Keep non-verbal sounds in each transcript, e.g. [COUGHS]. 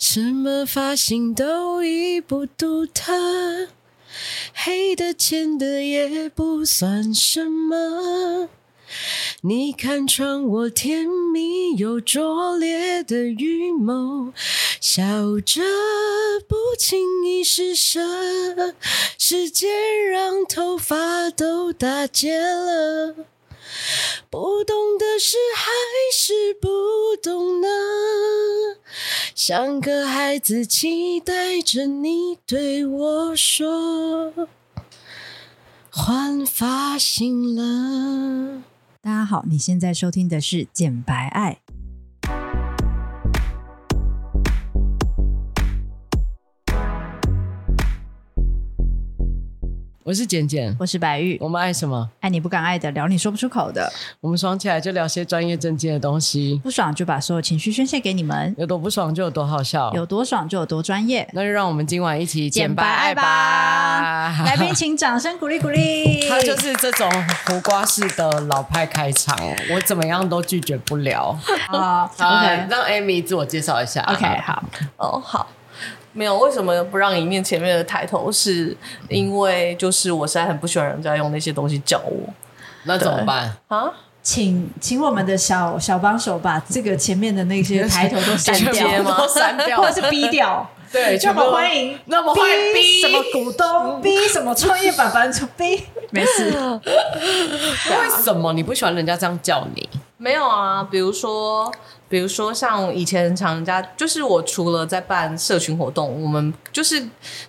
什么发型都已不独特，黑的浅的也不算什么。你看穿我甜蜜又拙劣的预谋，笑着不经意施舍，时间让头发都打结了。不懂的事还是不懂呢？像个孩子期待着你对我说，换发型了。大家好，你现在收听的是《简白爱》。我是简简，我是白玉。我们爱什么？爱你不敢爱的，聊你说不出口的。我们爽起来就聊些专业正经的东西，不爽就把所有情绪宣泄给你们。有多不爽就有多好笑，有多爽就有多专业。那就让我们今晚一起简白爱吧！[LAUGHS] 来宾请掌声鼓励鼓励。他就是这种胡瓜式的老派开场，我怎么样都拒绝不了。[LAUGHS] 好，OK，让 Amy 自我介绍一下。OK，好，哦，好。没有，为什么不让你面前面的抬头？是因为就是我实在很不喜欢人家用那些东西叫我，那怎么办啊？请请我们的小小帮手把这个前面的那些抬头都删掉 [LAUGHS] 吗？删掉，或者是逼掉？对，那么欢迎，那么欢迎逼什么股东，[LAUGHS] 逼什么创业板板逼，没事。[LAUGHS] 为什么你不喜欢人家这样叫你？没有啊，比如说。比如说，像以前常人家，就是我除了在办社群活动，我们就是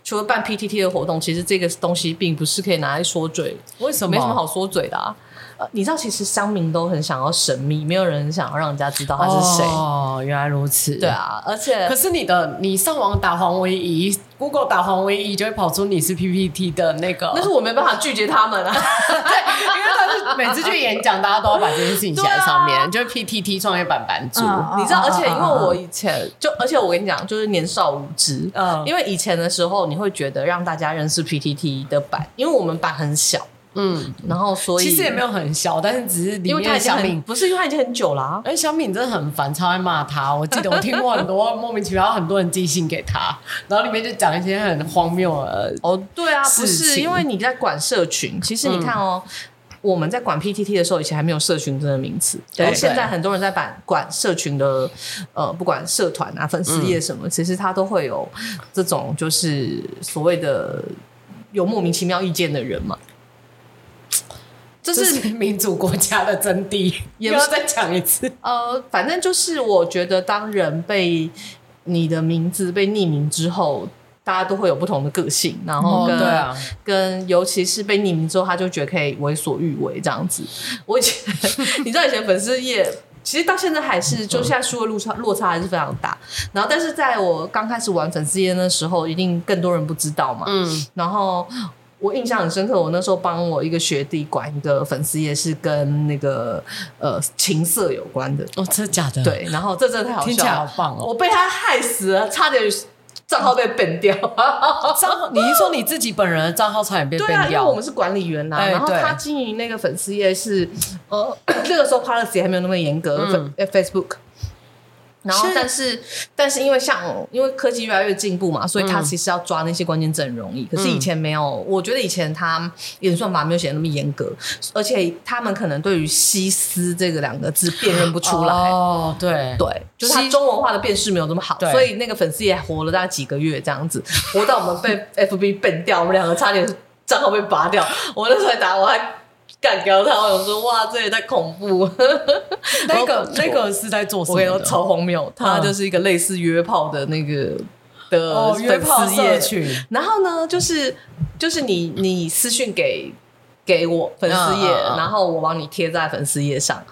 除了办 PTT 的活动，其实这个东西并不是可以拿来说嘴。为什么？没什么好说嘴的啊。呃，你知道，其实乡民都很想要神秘，没有人想要让人家知道他是谁。哦，原来如此。对啊，而且可是你的，你上网打黄唯一。Google 打黄唯一就会跑出你是 PPT 的那个，但是我没办法拒绝他们啊。[LAUGHS] 对，因为他是每次去演讲，大家都要把这件事情写在上面，啊、就是 PTT 创业板版主，嗯、你知道？而且因为我以前就，而且我跟你讲，就是年少无知，嗯，因为以前的时候，你会觉得让大家认识 PTT 的版，因为我们版很小。嗯，然后所以其实也没有很小，但是只是里面小敏不是因为他已经很久了，啊，而且小敏真的很烦，超爱骂他。我记得我听过很多莫名其妙，很多人寄信给他，然后里面就讲一些很荒谬的哦，对啊，不是因为你在管社群，其实你看哦，嗯、我们在管 PTT 的时候，以前还没有社群这个名词，对，对现在很多人在管管社群的，呃，不管社团啊、粉丝页什么，嗯、其实他都会有这种就是所谓的有莫名其妙意见的人嘛。这是民主国家的真谛，[LAUGHS] 也不要再讲一次。呃，反正就是我觉得，当人被你的名字被匿名之后，大家都会有不同的个性，然后跟、哦、对啊，跟尤其是被匿名之后，他就觉得可以为所欲为这样子。我以前 [LAUGHS] 你知道，以前粉丝页其实到现在还是，就现在输的落差落差还是非常大。然后，但是在我刚开始玩粉丝页的时候，一定更多人不知道嘛。嗯，然后。我印象很深刻，我那时候帮我一个学弟管一个粉丝页，是跟那个呃情色有关的。哦，真的假的？对，然后这真的太好笑了，听起来好棒哦！我被他害死了，差点账号被 ban 掉。账号？你是说你自己本人的账号差点被 ban 掉？对啊，因为我们是管理员呐、然后他经营那个粉丝页是呃 [COUGHS] 那个时候 policy 还没有那么严格，嗯、Facebook。然后，但是，但是，因为像因为科技越来越进步嘛，所以他其实要抓那些关键字很容易。可是以前没有，我觉得以前他演算法没有写那么严格，而且他们可能对于“西斯”这个两个字辨认不出来。哦，对对，就是他中文化的辨识没有那么好，所以那个粉丝也活了大概几个月这样子，活到我们被 [LAUGHS] FB ban 掉，我们两个差点账号被拔掉。我那时候还打，我还。干掉他，我想说哇，这也太恐怖。[LAUGHS] 那个那个是在做什么？我超荒谬，他就是一个类似约炮的那个的约炮社群。然后呢，就是就是你你私讯给给我粉丝页，然后我帮你贴在粉丝页上。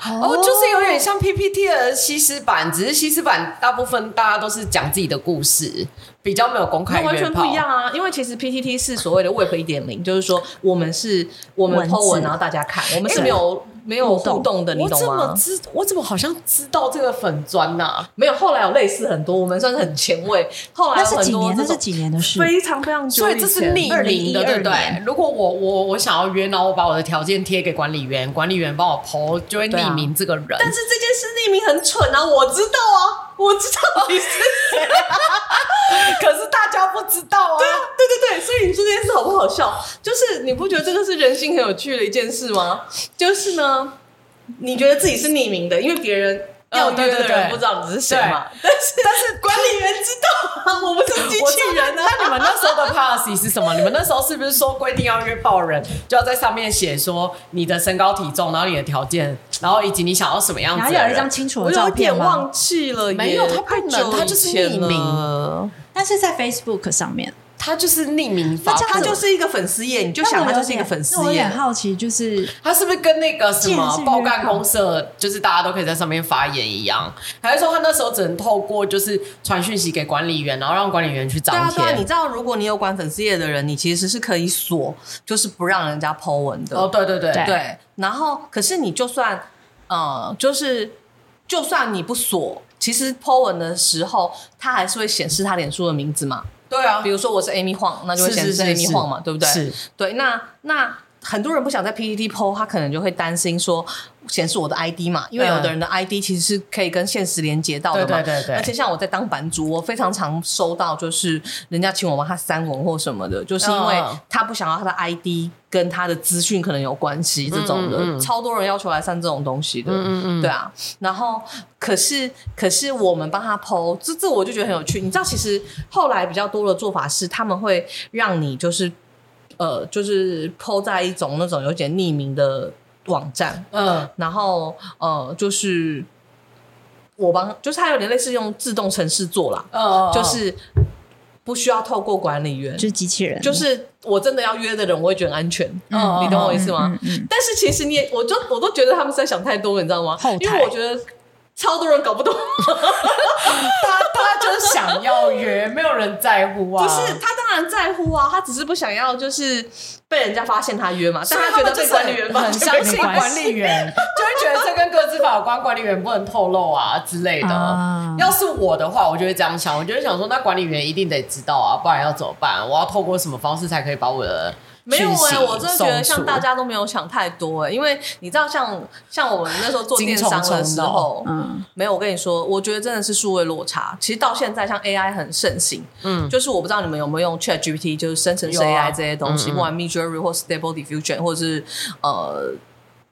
哦，就是有点像 PPT 的西施版，只是西施版大部分大家都是讲自己的故事，比较没有公开，完全不一样啊！因为其实 PTT 是所谓的 Web 一点零，就是说我们是我们 po 文，然后大家看，我们是没有没有互动的，你懂吗？我怎么知？我怎么好像知道这个粉砖呐、啊？没有，后来有类似很多，我们算是很前卫。后来有很多那是几年？那是几年的事？非常非常久。所以这是匿名的，对不对？如果我我我想要约，然后我把我的条件贴给管理员，管理员帮我 po，就会匿名这个人。啊、但是这件事匿名很蠢啊！我知道啊，我知道你是谁，[LAUGHS] 可是大家不知道啊。对啊，对对对，所以你说这件事好不好笑？就是你不觉得这个是人性很有趣的一件事吗？就是呢。你觉得自己是匿名的，因为别人要约的人不知道你是谁嘛？但是但是管理员知道啊，我不是机器人啊。那你们那时候的 policy 是什么？你们那时候是不是说规定要约爆人，就要在上面写说你的身高体重，然后你的条件，然后以及你想要什么样子？的哪有一张清楚的照片吗？我有点忘记了，没有，他不能，他就是匿名，但是在 Facebook 上面。他就是匿名发，他就是一个粉丝页，你就想他就是一个粉丝页。我也好奇，就是他是不是跟那个什么爆干公社，就是大家都可以在上面发言一样？还是说他那时候只能透过就是传讯息给管理员，然后让管理员去张贴？对啊，你知道，如果你有管粉丝页的人，你其实是可以锁，就是不让人家 po 文的。哦，对对对对。然后，可是你就算呃，就是就算你不锁，其实 po 文的时候，他还是会显示他脸书的名字嘛。对啊，比如说我是 Amy Huang，那就会显示 Amy Huang 嘛，对不对？是，对。那那很多人不想在 PTT PO，他可能就会担心说显示我的 ID 嘛，因为有的人的 ID 其实是可以跟现实连接到的嘛。对对对对。而且像我在当版主，我非常常收到就是人家请我帮他删文或什么的，就是因为他不想要他的 ID 跟他的资讯可能有关系这种的，嗯嗯嗯，超多人要求来删这种东西的。嗯嗯嗯。对啊，然后可是可是我们帮他 PO，这这我就觉得很有趣。你知道，其实后来比较多的做法是，他们会让你就是呃，就是 PO 在一种那种有点匿名的。网站，嗯，然后呃，就是我帮，就是它有点类似用自动程式做啦，嗯，就是不需要透过管理员，就是机器人，就是我真的要约的人，我会觉得安全，嗯，你懂我意思吗？嗯，但是其实你也，我就我都觉得他们是在想太多，你知道吗？因为我觉得超多人搞不懂，[LAUGHS] 他他就是想要约，没有人在乎啊，不是他当然在乎啊，他只是不想要就是。被人家发现他约嘛，但他觉得被管理员很相信管理员，[LAUGHS] 就会觉得这跟各自法有关，管理员不能透露啊之类的。啊、要是我的话，我就会这样想，我就会想说，那管理员一定得知道啊，不然要怎么办？我要透过什么方式才可以把我的？没有哎、欸，我真的觉得像大家都没有想太多哎、欸，因为你知道像，像像我们那时候做电商的时候，嗯，没有。我跟你说，我觉得真的是数位落差。其实到现在，像 AI 很盛行，嗯，就是我不知道你们有没有用 ChatGPT，就是生成式 AI 这些东西，不管 Midjourney 或 Stable Diffusion，或者是呃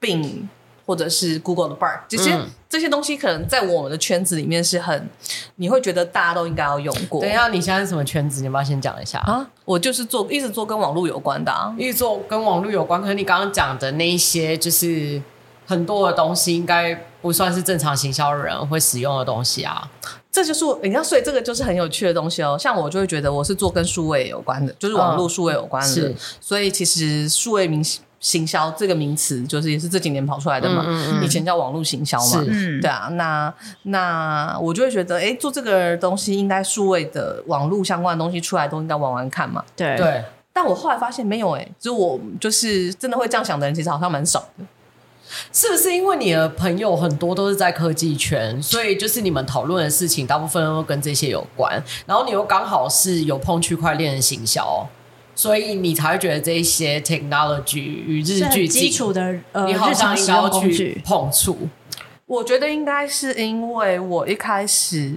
Bing。或者是 Google 的 Bard，这些、嗯、这些东西可能在我们的圈子里面是很，你会觉得大家都应该要用过。等一下，你现在是什么圈子？你要不要先讲一下啊？我就是做一直做跟网络有关的、啊，一直做跟网络有关。可是你刚刚讲的那一些，就是很多的东西，应该不算是正常行销人会使用的东西啊。这就是你看，所以这个就是很有趣的东西哦。像我就会觉得我是做跟数位有关的，就是网络数位有关的。所以其实数位明星。行销这个名词就是也是这几年跑出来的嘛，嗯嗯嗯、以前叫网络行销嘛，是对啊。那那我就会觉得，哎，做这个东西应该数位的网络相关的东西出来都应该玩玩看嘛。对对。但我后来发现没有，哎，就我就是真的会这样想的人，其实好像蛮少的。是不是因为你的朋友很多都是在科技圈，所以就是你们讨论的事情大部分都跟这些有关，然后你又刚好是有碰区块链的行销。所以你才会觉得这一些 technology 与日俱进，基础的呃，你好像应该要去碰触。我觉得应该是因为我一开始，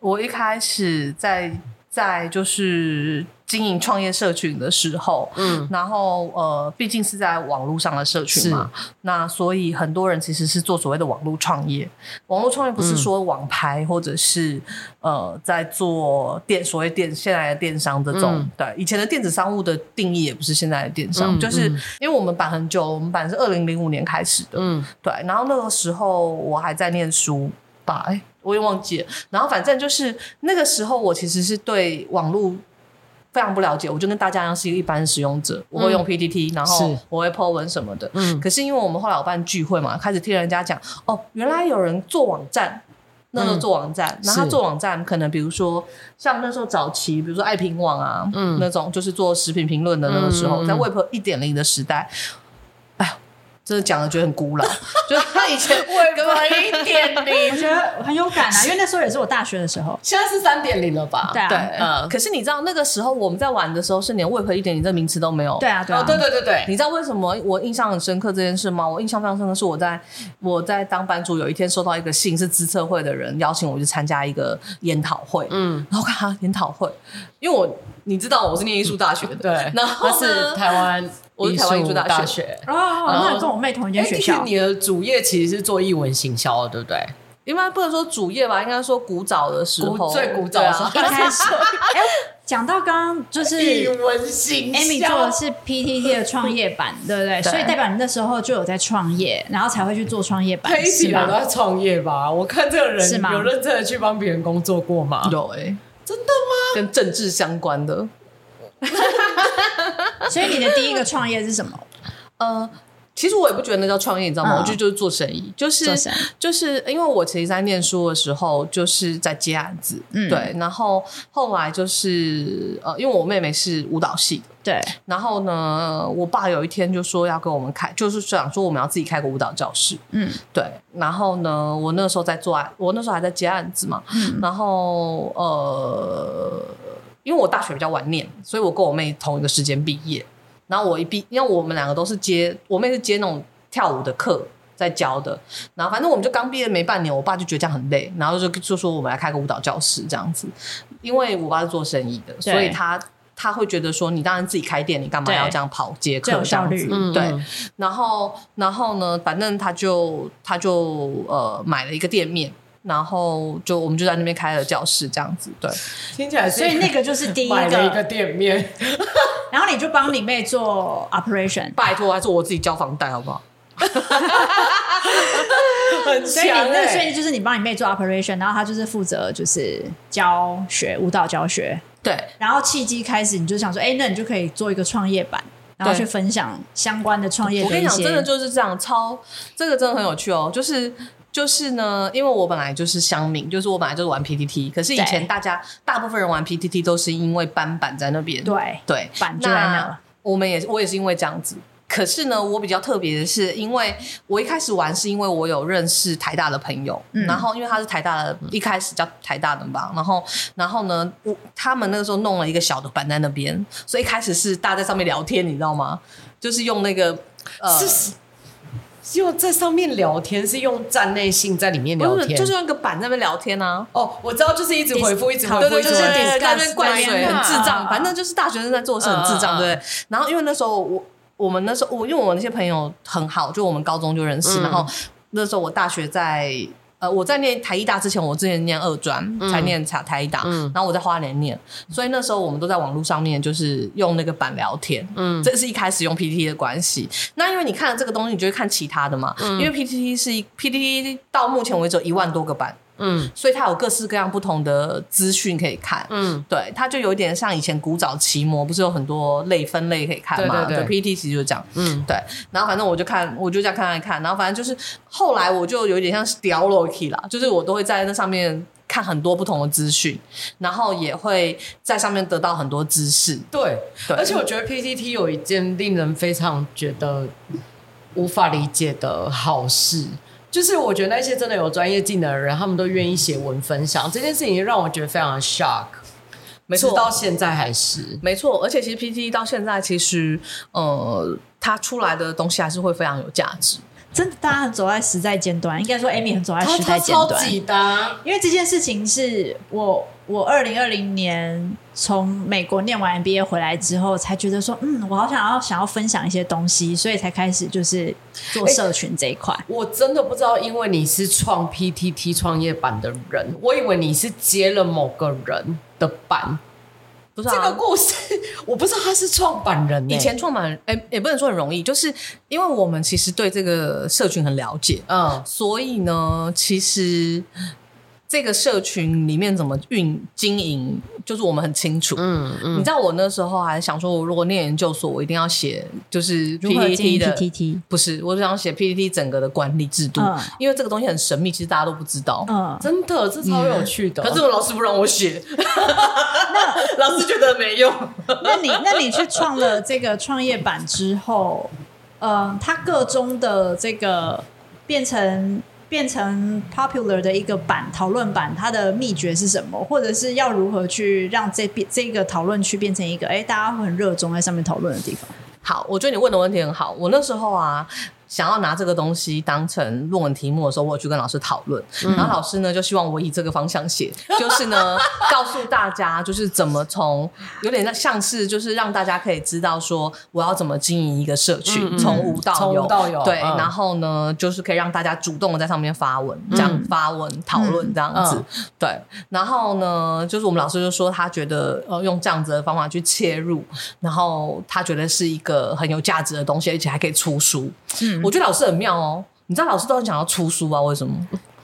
我一开始在在就是。经营创业社群的时候，嗯，然后呃，毕竟是在网络上的社群嘛，那所以很多人其实是做所谓的网络创业。网络创业不是说网拍，或者是、嗯、呃，在做电所谓电现在的电商这种。嗯、对，以前的电子商务的定义也不是现在的电商，嗯、就是因为我们版很久，我们版是二零零五年开始的，嗯，对。然后那个时候我还在念书吧，哎，我也忘记了。然后反正就是那个时候，我其实是对网络。非常不了解，我就跟大家一样是一个一般使用者，我会用 PPT，、嗯、然后我会 po 文什么的。嗯，可是因为我们后来有办聚会嘛，开始听人家讲，哦，原来有人做网站，那时候做网站，然后、嗯、他做网站可能比如说像那时候早期，比如说爱评网啊，嗯，那种就是做食品评论的那个时候，嗯、在 Web 一点零的时代，哎，真的讲的觉得很古老，[LAUGHS] 就是他以前为何一点 [LAUGHS] 零，我觉得很有感啊，[LAUGHS] 因为那时候也是我大学的时候，现在是三点零了吧？对啊，对，嗯。可是你知道那个时候我们在玩的时候，是连为何一点零这个名词都没有。对啊，对啊，对对对对。你知道为什么我印象很深刻这件事吗？我印象非常深刻，是我在我在当班主，有一天收到一个信，是资策会的人邀请我去参加一个研讨会，嗯，然后看他研讨会，因为我你知道我是念艺术大学的，对，然后他是台湾。我是台湾艺术大学哦，那跟我妹同一间学校。你的主业其实是做艺文行销的，对不对？应该不能说主业吧，应该说古早的时候，最古早的时候。[LAUGHS] 一开始，哎，[LAUGHS] 讲到刚刚就是艺文行销，Amy 做的是 PTT 的创业板，对不对？所以代表你那时候就有在创业，然后才会去做创业板。他一直以来都在创业吧？我看这个人？有认真的去帮别人工作过吗？有哎，真的吗？跟政治相关的。[LAUGHS] 所以你的第一个创业是什么？呃，其实我也不觉得那叫创业，你知道吗？嗯、我觉得就是做生意，就是就是因为我其实，在念书的时候就是在接案子，嗯，对。然后后来就是呃，因为我妹妹是舞蹈系的，对。然后呢，我爸有一天就说要跟我们开，就是想说我们要自己开个舞蹈教室，嗯，对。然后呢，我那时候在做案，我那时候还在接案子嘛，嗯。然后呃，因为我大学比较晚念，所以我跟我妹同一个时间毕业。然后我一毕，因为我们两个都是接，我妹是接那种跳舞的课在教的。然后反正我们就刚毕业没半年，我爸就觉得这样很累，然后就就说我们来开个舞蹈教室这样子。因为我爸是做生意的，所以他他会觉得说，你当然自己开店，你干嘛要这样跑接课这样子？对。然后然后呢，反正他就他就呃买了一个店面。然后就我们就在那边开了教室，这样子，对，听起来是。所以那个就是第一个一个店面，[LAUGHS] 然后你就帮你妹做 operation，拜托还是我自己交房贷好不好？[LAUGHS] 很所以你那所以就是你帮你妹做 operation，然后她就是负责就是教学舞蹈教学，对。然后契机开始，你就想说，哎，那你就可以做一个创业板，然后去分享相关的创业。我跟你讲，真的就是这样，超这个真的很有趣哦，就是。就是呢，因为我本来就是乡民，就是我本来就是玩 PTT，可是以前大家大部分人玩 PTT 都是因为搬板在那边，对对，板就在那。那我们也是，我也是因为这样子。可是呢，我比较特别的是，因为我一开始玩是因为我有认识台大的朋友，嗯、然后因为他是台大的，一开始叫台大的吧，然后然后呢，我他们那个时候弄了一个小的板在那边，所以一开始是大家在上面聊天，你知道吗？就是用那个呃。是用在上面聊天，是用站内信在里面聊天，就是用一个板在那边聊天啊。哦，我知道，就是一直回复，一直回复，就是在那边灌水，很智障。反正就是大学生在做事很智障，对。然后因为那时候我我们那时候我因为我那些朋友很好，就我们高中就认识，然后那时候我大学在。呃，我在念台艺大之前，我之前念二专，才念台台艺大，嗯、然后我在花莲念，所以那时候我们都在网络上面，就是用那个板聊天，嗯，这是一开始用 PTT 的关系。那因为你看了这个东西，你就会看其他的嘛，嗯、因为 PTT 是一 PTT 到目前为止有一万多个板。嗯，所以它有各式各样不同的资讯可以看。嗯，对，它就有一点像以前古早奇摩，不是有很多类分类可以看嘛？对对对，PTT 其实就是这样。嗯，对。然后反正我就看，我就这样看看看。然后反正就是后来我就有点像掉落去啦，就是我都会在那上面看很多不同的资讯，然后也会在上面得到很多知识。对，对。而且我觉得 PTT 有一件令人非常觉得无法理解的好事。就是我觉得那些真的有专业技能的人，他们都愿意写文分享这件事情，让我觉得非常的 shock。没错，到现在还是没错。而且其实 PTE 到现在，其实呃，它出来的东西还是会非常有价值。真的，大家很走在时代尖端，应该说 Amy 很走在时代尖端。超级的，因为这件事情是我。我二零二零年从美国念完 MBA 回来之后，才觉得说，嗯，我好想要想要分享一些东西，所以才开始就是做社群这一块。欸，我真的不知道，因为你是创 PTT 创业板的人，我以为你是接了某个人的板。不是、啊、这个故事，我不知道他是创办人。以前创办人，哎、欸，也不能说很容易，就是因为我们其实对这个社群很了解，嗯，所以呢，其实。这个社群里面怎么运经营，就是我们很清楚。嗯嗯，你知道我那时候还想说，我如果念研究所，我一定要写就是 PPT 的 PPT，不是，我是想写 PPT 整个的管理制度，嗯、因为这个东西很神秘，其实大家都不知道。嗯，真的，这超有趣的。可是我老师不让我写，那 [LAUGHS] 老师觉得没用。那你那你去创了这个创业板之后？呃，它个中的这个变成变成 popular 的一个版讨论版，它的秘诀是什么？或者是要如何去让这变这个讨论区变成一个哎，大家会很热衷在上面讨论的地方？好，我觉得你问的问题很好。我那时候啊。想要拿这个东西当成论文题目的时候，我有去跟老师讨论，嗯、然后老师呢就希望我以这个方向写，[LAUGHS] 就是呢告诉大家就是怎么从有点像是就是让大家可以知道说我要怎么经营一个社群，从、嗯、无到有，到有对，嗯、然后呢就是可以让大家主动的在上面发文，这样发文讨论这样子，嗯、对，然后呢就是我们老师就说他觉得呃用这样子的方法去切入，然后他觉得是一个很有价值的东西，而且还可以出书，嗯。我觉得老师很妙哦，你知道老师都很想要出书啊？为什么？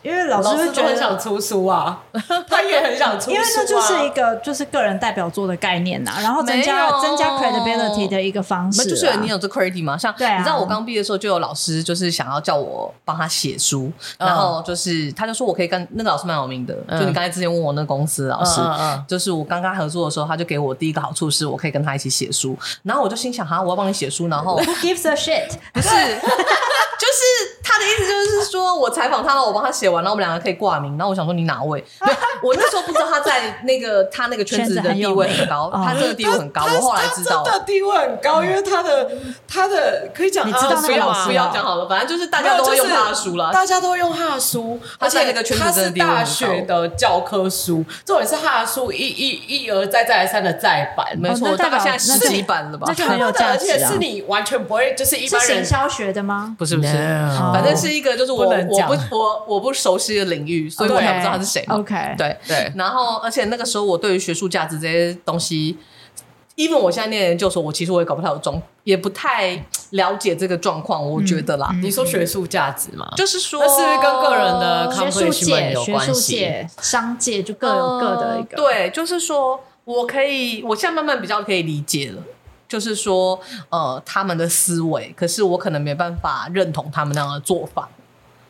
因为老师会觉得很想出书啊，[LAUGHS] 他也很想出书，啊，因为那就是一个就是个人代表作的概念呐，啊，然后增加增加 credibility 的一个方式，啊。就是你有这 credit 吗？像，啊，你知道我刚毕业的时候就有老师就是想要叫我帮他写书，嗯，然后就是他就说我可以跟那个老师蛮有名的，嗯，就你刚才之前问我那个公司老师，嗯嗯嗯，就是我刚刚合作的时候，他就给我第一个好处是我可以跟他一起写书，然后我就心想哈，我要帮你写书，然后 [LAUGHS] Who gives a shit？不是，[LAUGHS] 就是说我采访他了，我帮他写完，然后我们两个可以挂。然后我想说你哪位？[LAUGHS] 对，我那时候不知道他在那个他那个圈子的地位很高，他这个地位很高。我后来知道，他的地位很高，因为他的他的可以讲，你知道那个老师不要讲好了，反正就是大家都会用他的书了，大家都会用他的书，而且那个圈子真的大学的教科书，重点是他的书一一一而再再而三的再版，没错，大概现在十几版了吧？这就很有价值，而且是你完全不会就是一般人行销学的吗？不是不是，反正是一个就是我我不我我不熟悉的领域，所以我也不知道他是谁。OK，对对，然后而且那个时候我对于学术价值这些东西，even 我现在念研究所，我其实我也搞不太懂，也不太了解这个状况。我觉得啦，嗯、你说学术价值嘛，就是说，那是不是跟个人的学术界、学术界、商界就各有各的一个、呃？对，就是说我可以，我现在慢慢比较可以理解了，就是说，呃，他们的思维，可是我可能没办法认同他们那样的做法。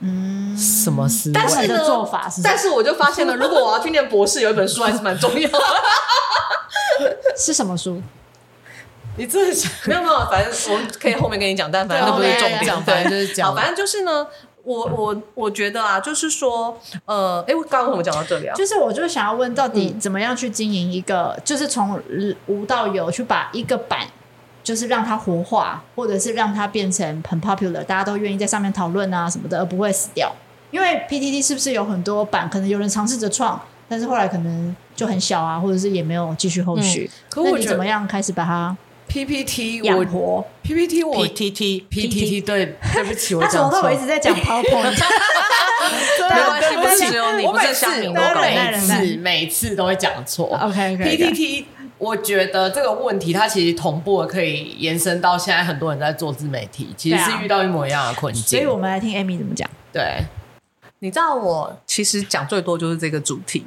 嗯，什么思维？但是的做法是，但是我就发现了，如果我要去念博士，有一本书还是蛮重要的。[LAUGHS] 是什么书？你真的想没有没有，反正我们可以后面跟你讲，但反正那不是重点，反正就是讲。反正就是呢，我我我觉得啊，就是说，呃，哎，我刚刚为什么讲到这里啊？就是我就想要问，到底怎么样去经营一个，就是从无到有，去把一个版。就是让它活化，或者是让它变成很 popular，大家都愿意在上面讨论啊什么的，而不会死掉。因为 PTT 是不是有很多版，可能有人尝试着创，但是后来可能就很小啊，或者是也没有继续后续。嗯、可我那你怎么样开始把它 PPT 养活？PPT 我 PTT PTT 对，对不起，我 [LAUGHS] 讲错。他从头到尾一直在讲 PowerPoint。[LAUGHS] 没关系，不是只有你，不是我每次每次都会讲错。OK PTT。我觉得这个问题，它其实同步的可以延伸到现在很多人在做自媒体，其实是遇到一模一样的困境。所以我们来听 Amy 怎么讲。对，你知道我其实讲最多就是这个主题，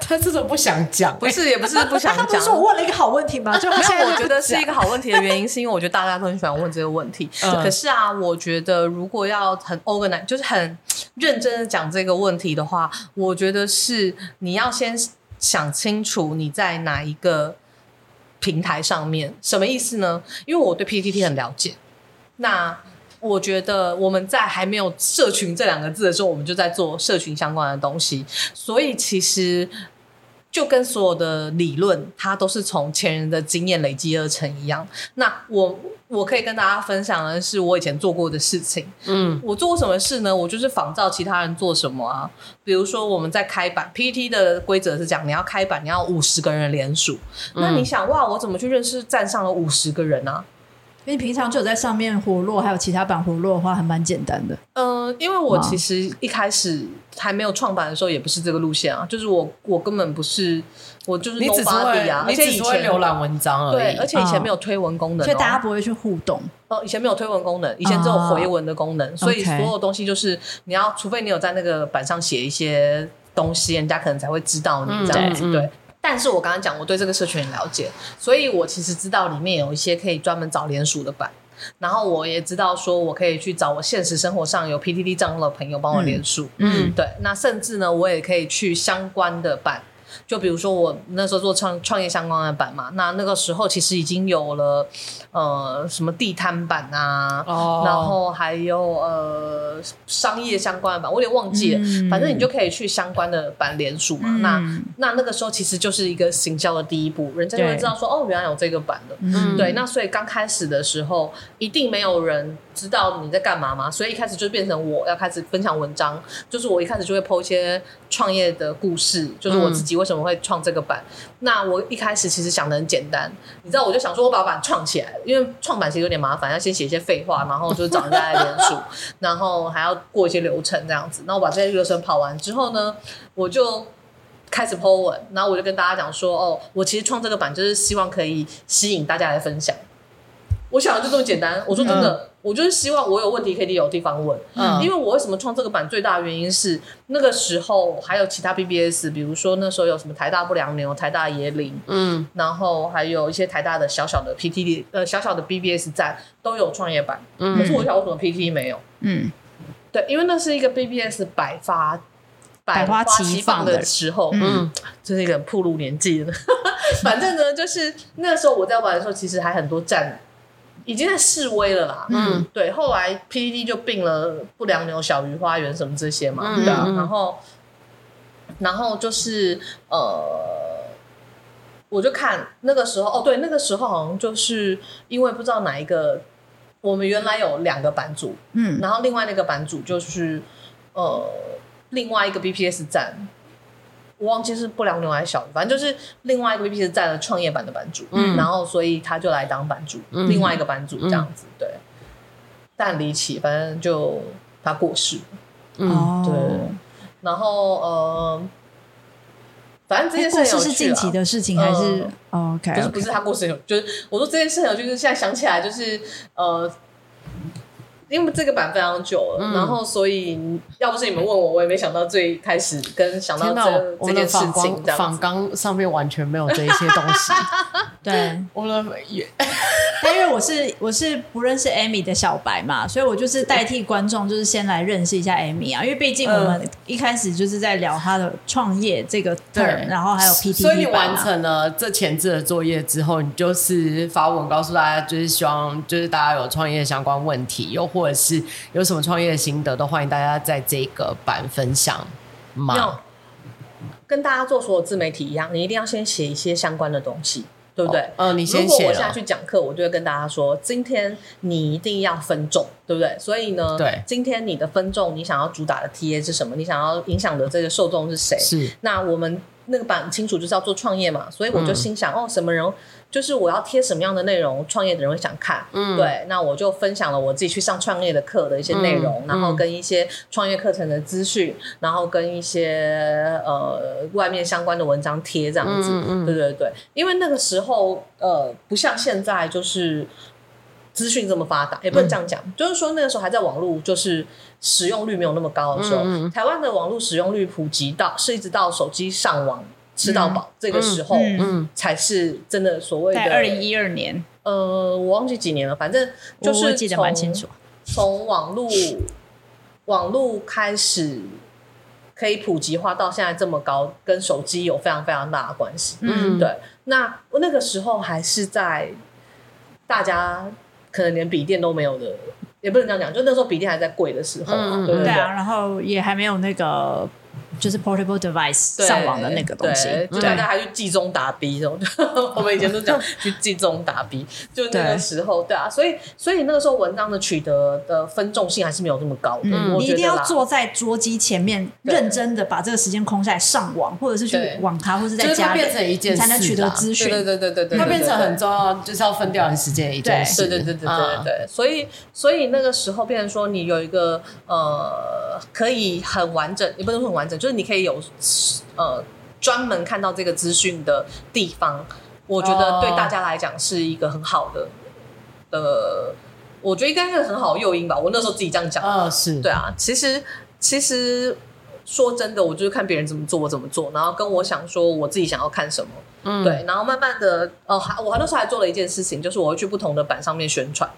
他真的不想讲，不是也不是不想讲。他不是说我问了一个好问题吗？就现在我觉得是一个好问题的原因，是因为我觉得大家都很喜欢问这个问题。可是啊，我觉得如果要很 organize，就是很认真的讲这个问题的话，我觉得是你要先。想清楚你在哪一个平台上面，什么意思呢？因为我对 PTT 很了解，那我觉得我们在还没有社群这两个字的时候，我们就在做社群相关的东西，所以其实就跟所有的理论，它都是从前人的经验累积而成一样。那我。我可以跟大家分享的是我以前做过的事情。嗯，我做过什么事呢？我就是仿照其他人做什么啊。比如说我们在开版，PPT 的规则是讲：你要开版，你要五十个人连署。嗯、那你想，哇，我怎么去认识站上了五十个人呢、啊？因为平常就有在上面活络，还有其他版活络的话，还蛮简单的。嗯、呃，因为我其实一开始还没有创版的时候，也不是这个路线啊，就是我我根本不是，我就是 nobody 啊，你只是会浏览文章而已。对，而且以前没有推文功能、哦，所以大家不会去互动。哦，以前没有推文功能，以前只有回文的功能，哦、所以所有东西就是你要，除非你有在那个版上写一些东西，人家可能才会知道你这样子。嗯、对。但是我刚刚讲，我对这个社群很了解，所以我其实知道里面有一些可以专门找联署的版，然后我也知道说我可以去找我现实生活上有 PTT 账号的朋友帮我联署，嗯，对，那甚至呢，我也可以去相关的版就比如说我那时候做创创业相关的版嘛，那那个时候其实已经有了呃什么地摊版啊，哦、然后还有呃商业相关的版，我有点忘记了，嗯、反正你就可以去相关的版联署嘛。嗯、那那那个时候其实就是一个行销的第一步，人家就会知道说哦，原来有这个版的，嗯、对。那所以刚开始的时候，一定没有人知道你在干嘛吗，所以一开始就变成我要开始分享文章，就是我一开始就会剖一些创业的故事，就是我自己为什么会创这个版。那我一开始其实想的很简单，你知道，我就想说我把版创起来，因为创版其实有点麻烦，要先写一些废话，然后就找人家来连署，[LAUGHS] 然后还要过一些流程这样子。那我把这些流程跑完之后呢，我就开始 po 文，然后我就跟大家讲说，哦，我其实创这个版就是希望可以吸引大家来分享。我想的就这么简单。我说真的，嗯、我就是希望我有问题可以有地方问。嗯，因为我为什么创这个版最大的原因是那个时候还有其他 BBS，比如说那时候有什么台大不良牛、台大野林，嗯，然后还有一些台大的小小的 PT 呃小小的 BBS 站都有创业版。嗯，可是我想为什么 PT 没有？嗯，对，因为那是一个 BBS 百发百花齐放的时候。嗯，[LAUGHS] 这是一个暴露年纪的。[LAUGHS] 反正呢，就是那时候我在玩的时候，其实还很多站。已经在示威了啦，嗯，对，后来 PDD 就并了不良牛、小鱼花园什么这些嘛，对啊，然后，然后就是呃，我就看那个时候，哦，对，那个时候好像就是因为不知道哪一个，我们原来有两个版主，嗯，然后另外那个版主就是呃，另外一个 BPS 站。我忘记是不良牛还是小，反正就是另外一个 VP 是占了创业版的版主，嗯，然后所以他就来当版主，嗯、另外一个版主这样子，嗯、对。但离奇，反正就他过世，嗯，对。然后呃，反正这件事情、啊、是近期的事情还是、呃、OK？不是，不是他过世，就是我说这件事情，就是现在想起来就是呃。因为这个版非常久了，嗯、然后所以要不是你们问我，我也没想到最开始跟想到这这件事情。仿纲上面完全没有这一些东西。[LAUGHS] 对，我的也，[LAUGHS] 但因为我是我是不认识 Amy 的小白嘛，所以我就是代替观众，就是先来认识一下 Amy 啊。因为毕竟我们一开始就是在聊他的创业这个 term，对然后还有 PTT，所以你完成了这前置的作业之后，你就是发文告诉大家，就是希望就是大家有创业相关问题，又或或者是有什么创业的心得，都欢迎大家在这个版分享嘛。跟大家做所有自媒体一样，你一定要先写一些相关的东西，对不对？嗯、哦，你先写。如果我现在去讲课，我就会跟大家说，今天你一定要分众，对不对？所以呢，对，今天你的分众，你想要主打的 TA 是什么？你想要影响的这个受众是谁？是。那我们那个版清楚就是要做创业嘛，所以我就心想，嗯、哦，什么人？就是我要贴什么样的内容，创业的人会想看。嗯，对，那我就分享了我自己去上创业的课的一些内容，嗯、然后跟一些创业课程的资讯，嗯、然后跟一些呃外面相关的文章贴这样子。嗯嗯，对对对，因为那个时候呃不像现在就是资讯这么发达，也不能这样讲，嗯、就是说那个时候还在网络就是使用率没有那么高的时候，嗯、台湾的网络使用率普及到是一直到手机上网。吃到饱，嗯、这个时候，嗯，才是真的所谓的。在二零一二年，呃，我忘记几年了，反正就是我记得蛮清楚。从网络网络开始可以普及化到现在这么高，跟手机有非常非常大的关系。嗯，对。那那个时候还是在大家可能连笔电都没有的，也不能这样讲，就那时候笔电还在贵的时候，嗯、对，对，对，对啊，然后也还没有那个。就是 portable device 上网的那个东西，就大家还去集中打 B 这种，我们以前都讲去集中打 B，，[LAUGHS] 就那个时候，对啊，所以所以那个时候文章的取得的分重性还是没有那么高的。你一定要坐在桌机前面，认真的把这个时间空下来上网，或者是去网咖，或者是在家变成一件事，才能取得资讯。对对对对对，它变成很重要，就是要分掉你时间的一件事。对对对对对对对，所以所以那个时候变成说，你有一个呃，可以很完整，也不能说很完整，就是。你可以有呃专门看到这个资讯的地方，我觉得对大家来讲是一个很好的，呃，我觉得应该是很好诱因吧。我那时候自己这样讲，啊，是对啊。其实其实说真的，我就是看别人怎么做，我怎么做，然后跟我想说我自己想要看什么，嗯，对，然后慢慢的，哦、呃，还我那时候还做了一件事情，就是我会去不同的版上面宣传，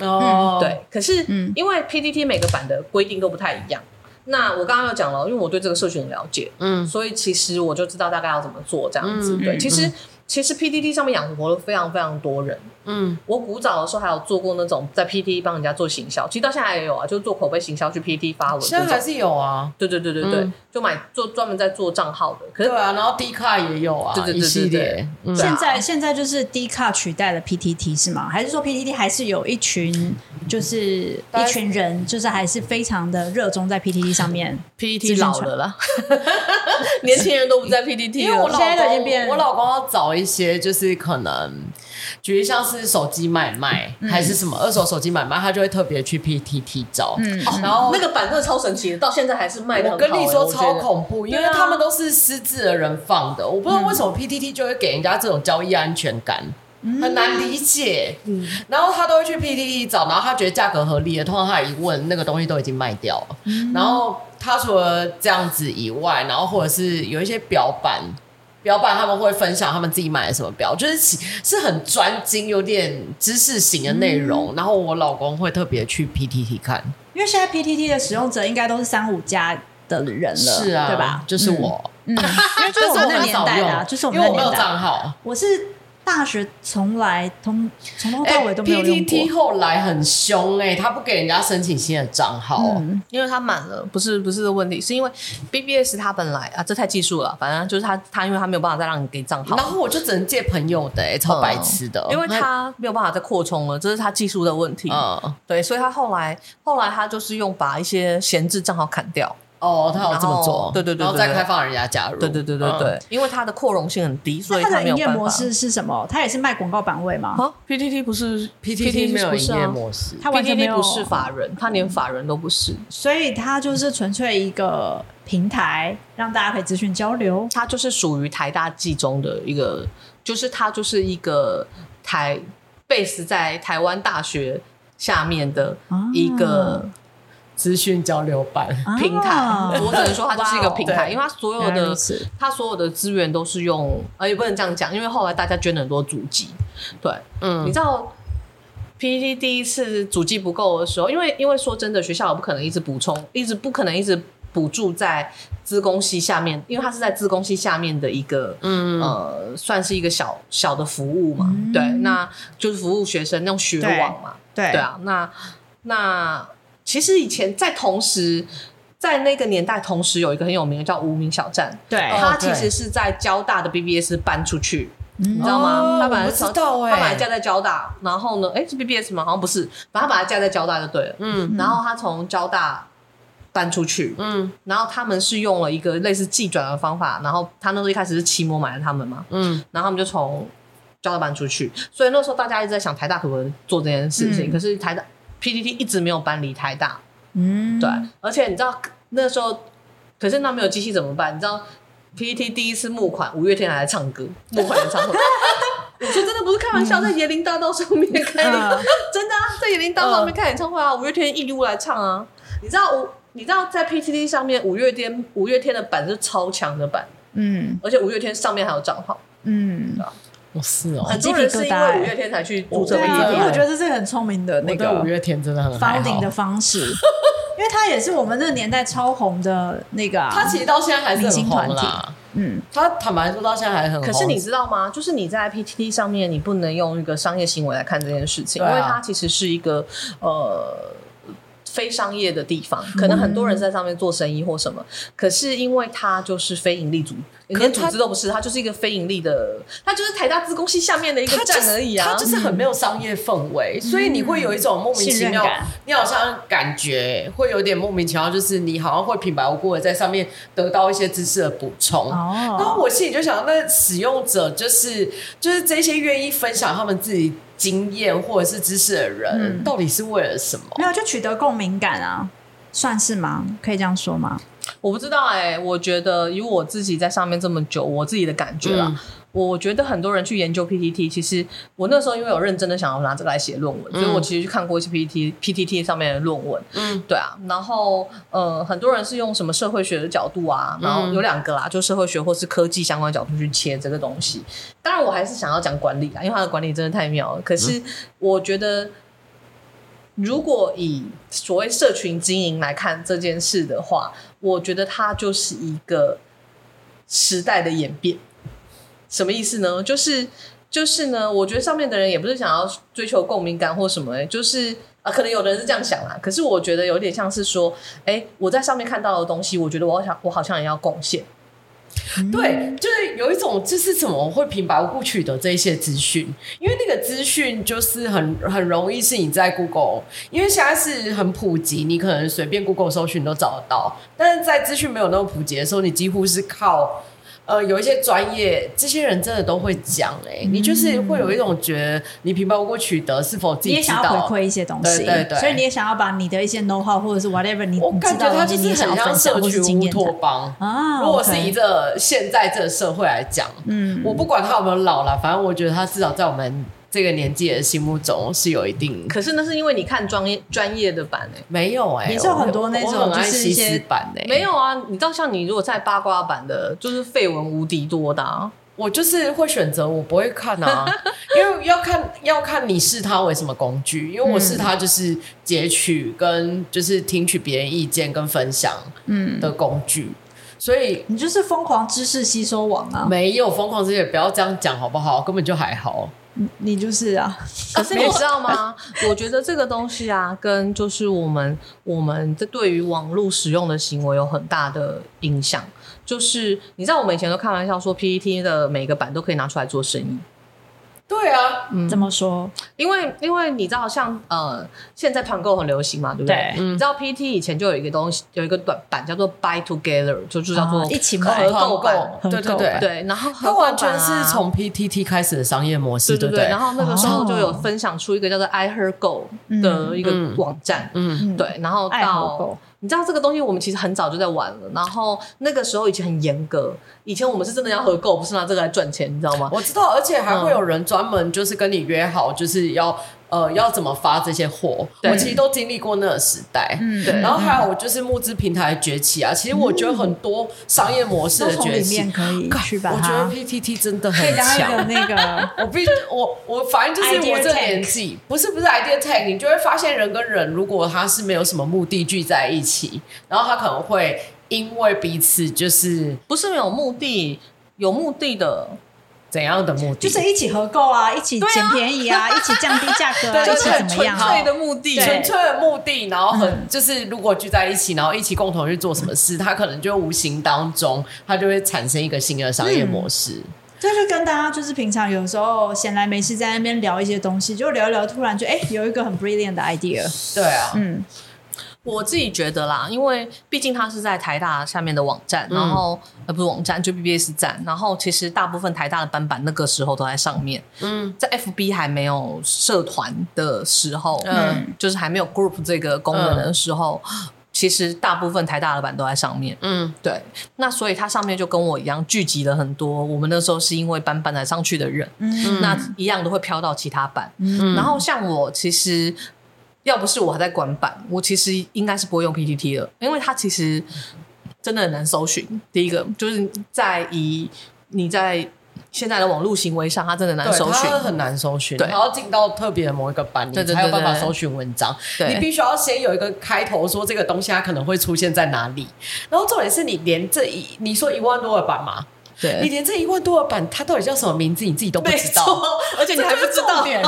哦、嗯，对。可是因为 PPT 每个版的规定都不太一样。那我刚刚又讲了，因为我对这个社群很了解，嗯，所以其实我就知道大概要怎么做这样子。嗯、对，其实。嗯其实 PDD 上面养活了非常非常多人。嗯，我古早的时候还有做过那种在 PTT 帮人家做行销，其实到现在也有啊，就做口碑行销去 PTT 发文。现在还是有啊。对对对对对，嗯、就买做专门在做账号的。可是对啊，然后 D 卡也有啊，对对对对对。嗯、现在现在就是 D 卡取代了 PTT 是吗？还是说 PTT 还是有一群就是一群人，就是还是非常的热衷在 PTT 上面？[LAUGHS] PTT 老了啦，[LAUGHS] 年轻人都不在 PTT 了。因为我老公，我老公要找一些就是可能，举例像是手机买卖、嗯、还是什么二手手机买卖，他就会特别去 PTT 找。嗯，然后那个版真的超神奇的，到现在还是卖的。我跟你说超恐怖，因为他们都是私自的人放的，我不知道为什么 PTT 就会给人家这种交易安全感，嗯、很难理解。嗯，然后他都会去 PTT 找，然后他觉得价格合理的，通常他一问那个东西都已经卖掉了。嗯、然后他除了这样子以外，然后或者是有一些表板。表板他们会分享他们自己买的什么表，就是是很专精、有点知识型的内容。嗯、然后我老公会特别去 PTT 看，因为现在 PTT 的使用者应该都是三五加的人了，是啊，对吧？就是我，嗯，因为就是我们那个年代的，[LAUGHS] 就是我们那个年代，因为我没有账号，我是。大学从来从从头到尾都没有用过。PTT 后来很凶哎、欸，他不给人家申请新的账号，嗯、因为他满了。不是不是的问题，是因为 BBS 他本来啊，这太技术了。反正就是他他因为他没有办法再让你给账号，然后我就只能借朋友的、欸，超白痴的、嗯。因为他没有办法再扩充了，这是他技术的问题。嗯，对，所以他后来后来他就是用把一些闲置账号砍掉。哦，他有这么做，对对对，然后再开放人家加入，对对对对对，因为它的扩容性很低，所以它的营业模式是什么？它也是卖广告版位吗？啊，PTT 不是 PTT 没有营业模式，它完全没有不是法人，它连法人都不是，所以它就是纯粹一个平台，让大家可以资讯交流。它就是属于台大技中的一个，就是它就是一个台 base 在台湾大学下面的一个。资讯交流版平台，啊、[LAUGHS] 我只能说它就是一个平台，因为它所有的它所有的资源都是用，呃，也不能这样讲，因为后来大家捐了很多主机，对，嗯，你知道 PPT 第一次主机不够的时候，因为因为说真的，学校也不可能一直补充，一直不可能一直补助在资工系下面，因为它是在资工系下面的一个，嗯。呃，算是一个小小的服务嘛，嗯、对，那就是服务学生那种学网嘛，对，对，对啊，那那。其实以前在同时，在那个年代，同时有一个很有名的叫无名小站，对，他其实是在交大的 BBS 搬出去，你知道吗？他本来是，他本来架在交大，然后呢，哎，是 BBS 吗？好像不是，把它把它架在交大就对了，嗯，然后他从交大搬出去，嗯，然后他们是用了一个类似寄转的方法，然后他那时候一开始是期末买了他们嘛，嗯，然后他们就从交大搬出去，所以那时候大家一直在想台大可不可以做这件事情，可是台大。PTT 一直没有搬离台大，嗯，对，而且你知道那时候，可是那没有机器怎么办？你知道 PTT 第一次募款，五月天还来唱歌，募款演唱会。[LAUGHS] 我说真的不是开玩笑，在椰林大道上面开，[LAUGHS] 真的啊，在椰林大道上面开演唱会啊，五月天一路来唱啊。你知道我，你知道在 PTT 上面，五月天五月天的版是超强的版，嗯，而且五月天上面还有账号，嗯。是哦，很多人是因为五月天才去注册 PTT，因为我觉得这是很聪明的那个五月天真的很 founding 的方式，[LAUGHS] 因为他也是我们那个年代超红的那个，他其实到现在还是很红啦。嗯，他坦白说到现在还很红。可是你知道吗？就是你在 PTT 上面，你不能用一个商业行为来看这件事情，因为它其实是一个呃。非商业的地方，可能很多人在上面做生意或什么，嗯、可是因为它就是非盈利组，连组织都不是，它就是一个非盈利的，它就是台大资工系下面的一个站而已啊，它就是很没有商业氛围，嗯、所以你会有一种莫名其妙，你好像感觉会有点莫名其妙，就是你好像会平白无故的在上面得到一些知识的补充，哦、然后我心里就想，那使用者就是就是这些愿意分享他们自己。经验或者是知识的人，嗯、到底是为了什么？没有，就取得共鸣感啊，算是吗？可以这样说吗？我不知道哎、欸，我觉得以我自己在上面这么久，我自己的感觉啦。嗯我觉得很多人去研究 PTT，其实我那时候因为有认真的想要拿这个来写论文，嗯、所以我其实去看过一些 PTT PTT 上面的论文。嗯，对啊，然后呃，很多人是用什么社会学的角度啊，然后有两个啦，就社会学或是科技相关的角度去切这个东西。当然，我还是想要讲管理啊，因为它的管理真的太妙了。可是我觉得如果以所谓社群经营来看这件事的话，我觉得它就是一个时代的演变。什么意思呢？就是就是呢，我觉得上面的人也不是想要追求共鸣感或什么，就是啊，可能有的人是这样想啦。可是我觉得有点像是说，哎，我在上面看到的东西，我觉得我想我好像也要贡献。对，就是有一种，就是怎么会平白无故取得这些资讯？因为那个资讯就是很很容易是你在 Google，因为现在是很普及，你可能随便 Google 搜寻都找得到。但是在资讯没有那么普及的时候，你几乎是靠。呃，有一些专业，这些人真的都会讲哎、欸，嗯、你就是会有一种觉得你平白无故取得，是否自己？你也想要回馈一些东西，对对对，所以你也想要把你的一些 know how 或者是 whatever 你，我感觉他就是很像社区乌托邦啊。如果是以这现在这个社会来讲，嗯，我不管他有没有老了，反正我觉得他至少在我们。这个年纪的心目中是有一定，可是那是因为你看专业专业的版哎、欸，没有哎、欸，也是有很多那种就是一些版的、欸，没有啊。你知道像你如果在八卦版的，就是绯闻无敌多的、啊，我就是会选择我不会看啊，[LAUGHS] 因为要看要看你视它为什么工具，因为我视它就是截取跟就是听取别人意见跟分享嗯的工具，嗯、所以你就是疯狂知识吸收网啊，没有疯狂知识，不要这样讲好不好？根本就还好。你就是啊，可是你知道吗？我觉得这个东西啊，跟就是我们我们这对于网络使用的行为有很大的影响。就是你知道，我们以前都开玩笑说，PPT 的每个版都可以拿出来做生意。对啊，嗯，怎么说？因为因为你知道像，像呃，现在团购很流行嘛，对不对？对，你知道 PTT 以前就有一个东西，有一个短板叫做 Buy Together，就就叫做、哦、一起买。合购版，对对对。对。然后它完全是从 PTT 开始的商业模式，对对对。然后那个时候就有分享出一个叫做 I Heard Go 的一个网站，嗯，对。然后到你知道这个东西，我们其实很早就在玩了。然后那个时候以前很严格，以前我们是真的要合购，不是拿这个来赚钱，你知道吗？我知道，而且还会有人专门就是跟你约好，就是要。呃，要怎么发这些货？我其实都经历过那个时代。嗯，对。然后还有就是募资平台崛起啊，其实我觉得很多商业模式的崛起，嗯、可以去把它。我觉得 PTT 真的很强。那个，[LAUGHS] 我必须，我我反正就是我这年纪，不是不是 idea tag，你就会发现人跟人如果他是没有什么目的聚在一起，然后他可能会因为彼此就是不是没有目的，有目的的。怎样的目的？就是一起合购啊，一起捡便宜啊，一起降低价格，啊，对 [LAUGHS] 一起怎么样？纯粹的目的，纯粹的目的，然后很就是如果聚在一起，然后一起共同去做什么事，他可能就无形当中，他就会产生一个新的商业模式。这就跟大家就是平常有时候闲来没事在那边聊一些东西，就聊一聊，突然就哎有一个很 brilliant 的 idea。对啊，嗯。我自己觉得啦，因为毕竟它是在台大下面的网站，嗯、然后呃不是网站就 BBS 站，然后其实大部分台大的班版那个时候都在上面。嗯，在 FB 还没有社团的时候，嗯，就是还没有 group 这个功能的时候，嗯、其实大部分台大的版都在上面。嗯，对。那所以它上面就跟我一样聚集了很多我们那时候是因为班班才上去的人。嗯，那一样都会飘到其他版。嗯，然后像我其实。要不是我还在管版，我其实应该是不会用 PPT 的，因为它其实真的很难搜寻。第一个就是在以你在现在的网络行为上，它真的难搜寻，它很难搜寻。对，然后进到特别的某一个版，你才有办法搜寻文章。对，你必须要先有一个开头，说这个东西它可能会出现在哪里。然后重点是你连这一你说一万多个版嘛？对，你连这一万多的版，它到底叫什么名字，你自己都不知道，而且你还不知道。[LAUGHS] 对，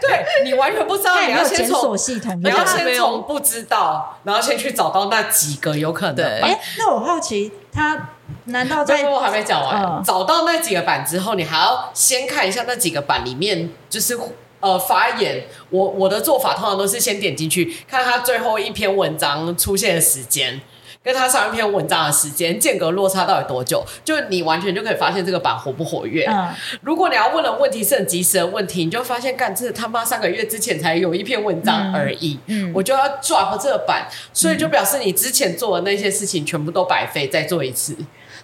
对你完全不知道。你要先从系统，你要先从不知道，然后先去找到那几个有可能。哎，那我好奇，他难道在我还没讲完？找到那几个版之后，你还要先看一下那几个版里面，就是呃发言。我我的做法通常都是先点进去，看他最后一篇文章出现的时间。跟他上一篇文章的时间间隔落差到底多久？就你完全就可以发现这个版活不活跃。嗯，如果你要问的问题是很及时的问题，你就发现干这他妈三个月之前才有一篇文章而已。嗯，我就要 drop 这个版，所以就表示你之前做的那些事情全部都白费，再做一次。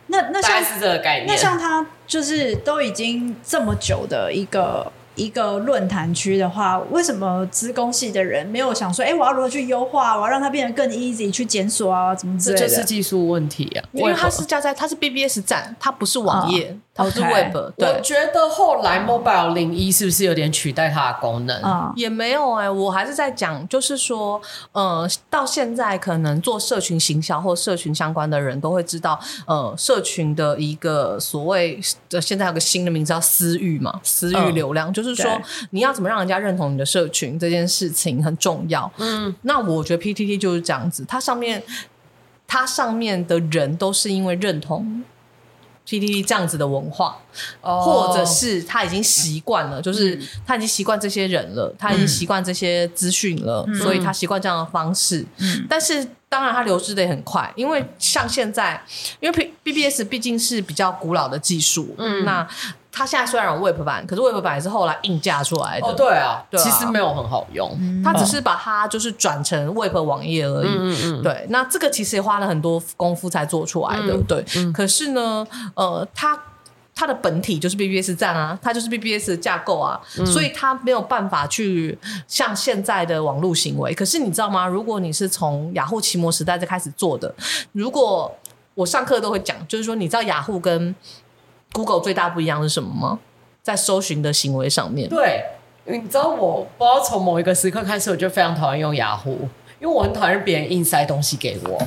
那那像是这个概念。那像他就是都已经这么久的一个一个论坛区的话，为什么资工系的人没有想说，哎，我要如何去优化，我要让它变得更 easy 去检索啊，怎么之类的？这就是技术问题啊，因为它是架在它是 BBS 站，它不是网页，它是 Web。我觉得后来 Mobile 零一是不是有点取代它的功能？啊，也没有哎，我还是在讲，就是说，呃，到现在可能做社群行销或社群相关的人都会知道，呃，社群的一个所谓的现在有个新的名字叫私域嘛，私域流量，就是说你要怎么让人家认同你的社群这件事情很重要。嗯，那我觉得 PTT 就是这样子，它上面它上面的人都是因为认同。PTT 这样子的文化，或者是他已经习惯了，就是他已经习惯这些人了，他已经习惯这些资讯了，所以他习惯这样的方式。嗯但是当然，它流失的也很快，因为像现在，因为 BBS 毕竟是比较古老的技术，嗯，那。它现在虽然有 Web 版，可是 Web 版也是后来硬架出来的。哦，对啊，对啊，其实没有很好用。它只是把它就是转成 Web 网页而已。嗯嗯。对，那这个其实也花了很多功夫才做出来的。嗯、对、嗯。可是呢，呃，它它的本体就是 BBS 站啊，它就是 BBS 的架构啊，嗯、所以它没有办法去像现在的网络行为。可是你知道吗？如果你是从雅虎奇摩时代就开始做的，如果我上课都会讲，就是说你知道雅虎跟 Google 最大不一样是什么吗？在搜寻的行为上面。对，你知道我不知道从某一个时刻开始，我就非常讨厌用雅虎，因为我很讨厌别人硬塞东西给我。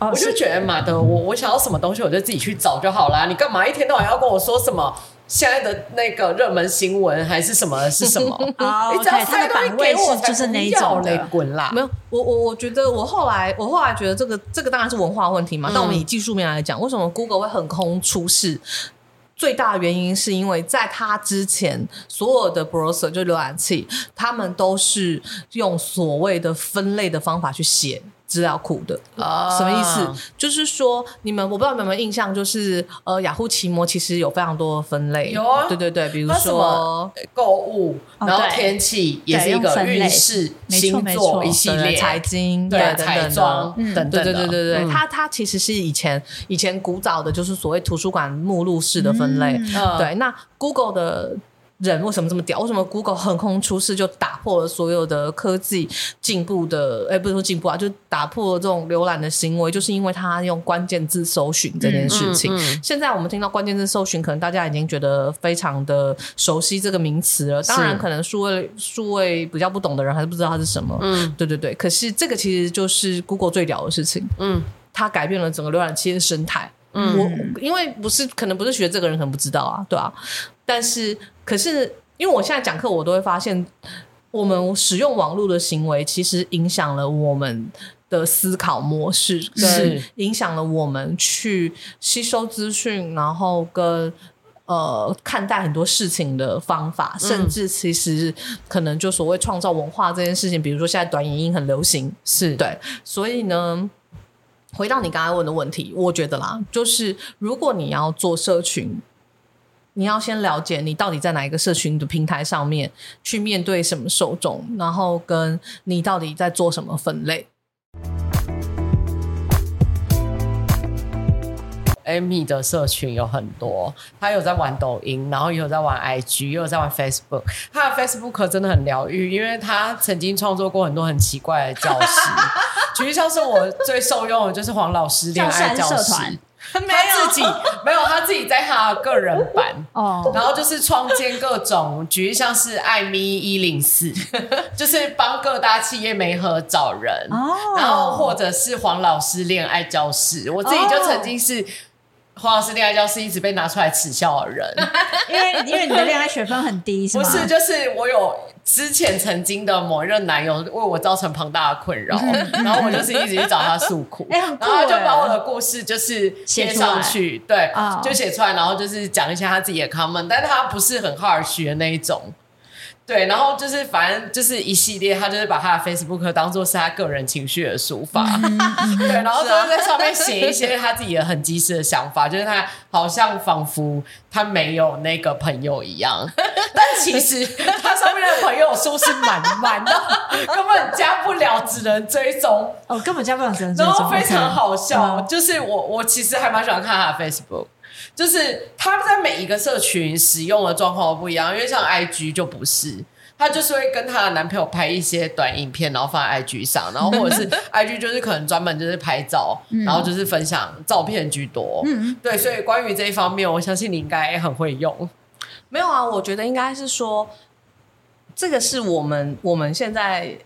哦、我就觉得妈的，我我想要什么东西，我就自己去找就好啦。你干嘛一天到晚要跟我说什么现在的那个热门新闻还是什么是什么？[LAUGHS] 哦、[LAUGHS] 你只要塞东西给我，就是那一种的滚啦。没有，我我我觉得我后来我后来觉得这个这个当然是文化问题嘛。嗯、但我们以技术面来讲，为什么 Google 会横空出世？最大的原因是因为在它之前，所有的 browser 就浏览器，他们都是用所谓的分类的方法去写。资料库的。啊，uh, 什么意思？就是说，你们我不知道你们有没有印象，就是呃，雅虎奇摩其实有非常多的分类，有啊，对对对，比如说购物，然后天气也是一个运势、星座一系列，财经对彩妆等等，对对对对对，它它其实是以前以前古早的，就是所谓图书馆目录式的分类，对，那 Google 的。人为什么这么屌？为什么 Google 横空出世就打破了所有的科技进步的？哎，不是说进步啊，就打破了这种浏览的行为，就是因为它用关键字搜寻这件事情。嗯嗯嗯、现在我们听到关键字搜寻，可能大家已经觉得非常的熟悉这个名词了。当然，可能数位数位比较不懂的人还是不知道它是什么。嗯，对对对。可是这个其实就是 Google 最屌的事情。嗯，它改变了整个浏览器的生态。嗯，我因为不是可能不是学这个人可能不知道啊，对啊。但是，可是，因为我现在讲课，我都会发现，我们使用网络的行为，其实影响了我们的思考模式，是影响了我们去吸收资讯，然后跟呃看待很多事情的方法，甚至其实可能就所谓创造文化这件事情，比如说现在短影音很流行，是。对，所以呢，回到你刚才问的问题，我觉得啦，就是如果你要做社群。你要先了解你到底在哪一个社群的平台上面去面对什么受众，然后跟你到底在做什么分类。Amy 的社群有很多，他有在玩抖音，然后也有在玩 IG，也有在玩 Facebook。他的 Facebook 真的很疗愈，因为他曾经创作过很多很奇怪的教室。举例像是我最受用的就是黄老师恋爱教室。[LAUGHS] 他自己没有，他自己在他的个人版。哦，然后就是创建各种，举例像是艾米一零四，[LAUGHS] 就是帮各大企业媒合找人哦，然后或者是黄老师恋爱教室，我自己就曾经是。黄老师恋爱教室一直被拿出来耻笑的人，[LAUGHS] 因为因为你的恋爱学分很低，是吗？不是，就是我有之前曾经的某一任男友为我造成庞大的困扰，然后我就是一直去找他诉苦，欸、[LAUGHS] 然后他就把我的故事就是写上去，对，哦、就写出来，然后就是讲一下他自己的 comment，但是他不是很 harsh 的那一种。对，然后就是反正就是一系列，他就是把他的 Facebook 当做是他个人情绪的抒发，[LAUGHS] 对，然后都是在上面写一些他自己的很及时的想法，就是他好像仿佛他没有那个朋友一样，但其实他上面的朋友数是满满的，根本加不了，只能追踪哦，根本加不了，只能追踪，然后非常好笑，嗯、就是我我其实还蛮喜欢看他的 Facebook。就是他在每一个社群使用的状况不一样，因为像 IG 就不是。她就是会跟她的男朋友拍一些短影片，然后放在 IG 上，然后或者是 [LAUGHS] IG 就是可能专门就是拍照，然后就是分享照片居多。嗯，对，所以关于这一方面，我相信你应该也很会用。没有啊，我觉得应该是说，这个是我们我们现在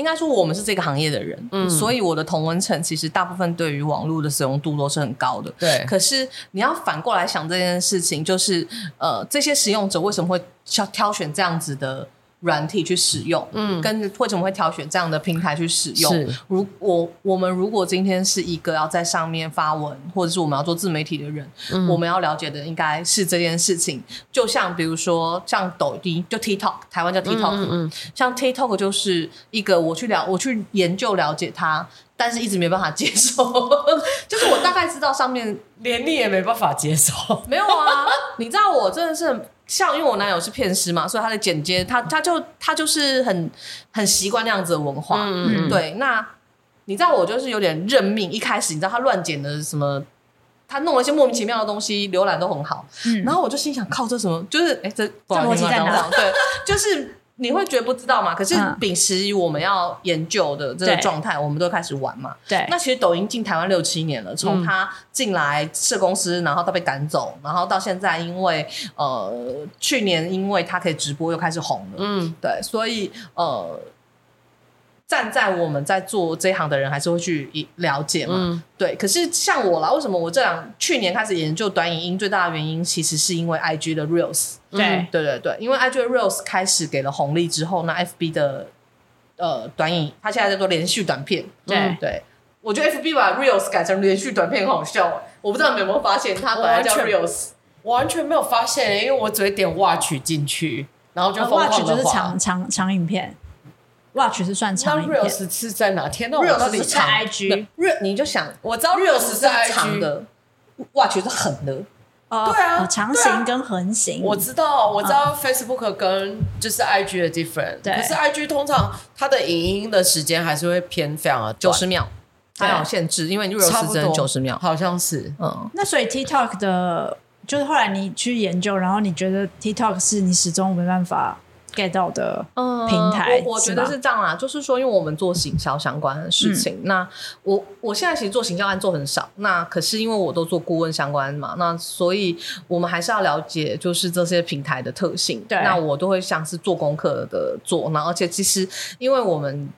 应该说我们是这个行业的人，嗯，所以我的同文层其实大部分对于网络的使用度都是很高的。对，可是你要反过来想这件事情，就是呃，这些使用者为什么会挑挑选这样子的？软体去使用，嗯，跟为什么会挑选这样的平台去使用？是，如我我们如果今天是一个要在上面发文，或者是我们要做自媒体的人，嗯，我们要了解的应该是这件事情。就像比如说，像抖音就 TikTok，台湾叫 TikTok，嗯，嗯，像 TikTok 就是一个我去了我去研究了解它，但是一直没办法接受，[LAUGHS] 就是我大概知道上面连你也没办法接受，没有啊？你知道我真的是。像因为我男友是片师嘛，所以他的剪接，他他就他就是很很习惯那样子的文化。嗯，对，那你知道我就是有点认命。一开始你知道他乱剪的什么，他弄了一些莫名其妙的东西，浏览都很好。嗯，然后我就心想，靠，这什么？就是哎，这这逻辑在哪，对，就是。你会觉得不知道吗？可是秉持于我们要研究的这个状态，我们都开始玩嘛。对，那其实抖音进台湾六七年了，从他进来设公司，然后到被赶走，然后到现在，因为呃去年因为他可以直播又开始红了。嗯，对，所以呃。站在我们在做这一行的人，还是会去了解嘛？嗯、对。可是像我啦，为什么我这两去年开始研究短影音？最大的原因其实是因为 IG 的 Reels。对、嗯、对对对，因为 IG 的 Reels 开始给了红利之后，那 FB 的呃短影，它现在在做连续短片。对、嗯、对，我觉得 FB 把 Reels 改成连续短片很好笑。我不知道你们有没有发现，它本来叫 Reels，我完全没有发现，因为我只会点 Watch 进去，然后就疯狂的 Watch 就是长长长影片。Watch 是算长影片，Reels 是在哪天？那 Reels 是在 IG。Reels 你就想，我知道 Reels 是 IG 的，Watch 是横的。对啊，长形跟横形。我知道，我知道 Facebook 跟就是 IG 的 different。可是 IG 通常它的影音的时间还是会偏非常的九十秒，它有限制，因为 Reels 只能九十秒，好像是。嗯，那所以 TikTok 的，就是后来你去研究，然后你觉得 TikTok 是你始终没办法。Get 到的平台，嗯、我我觉得是这样啦，就是说，因为我们做行销相关的事情，嗯、那我我现在其实做行销案做很少，那可是因为我都做顾问相关嘛，那所以我们还是要了解，就是这些平台的特性，对，那我都会像是做功课的做，那而且其实因为我们。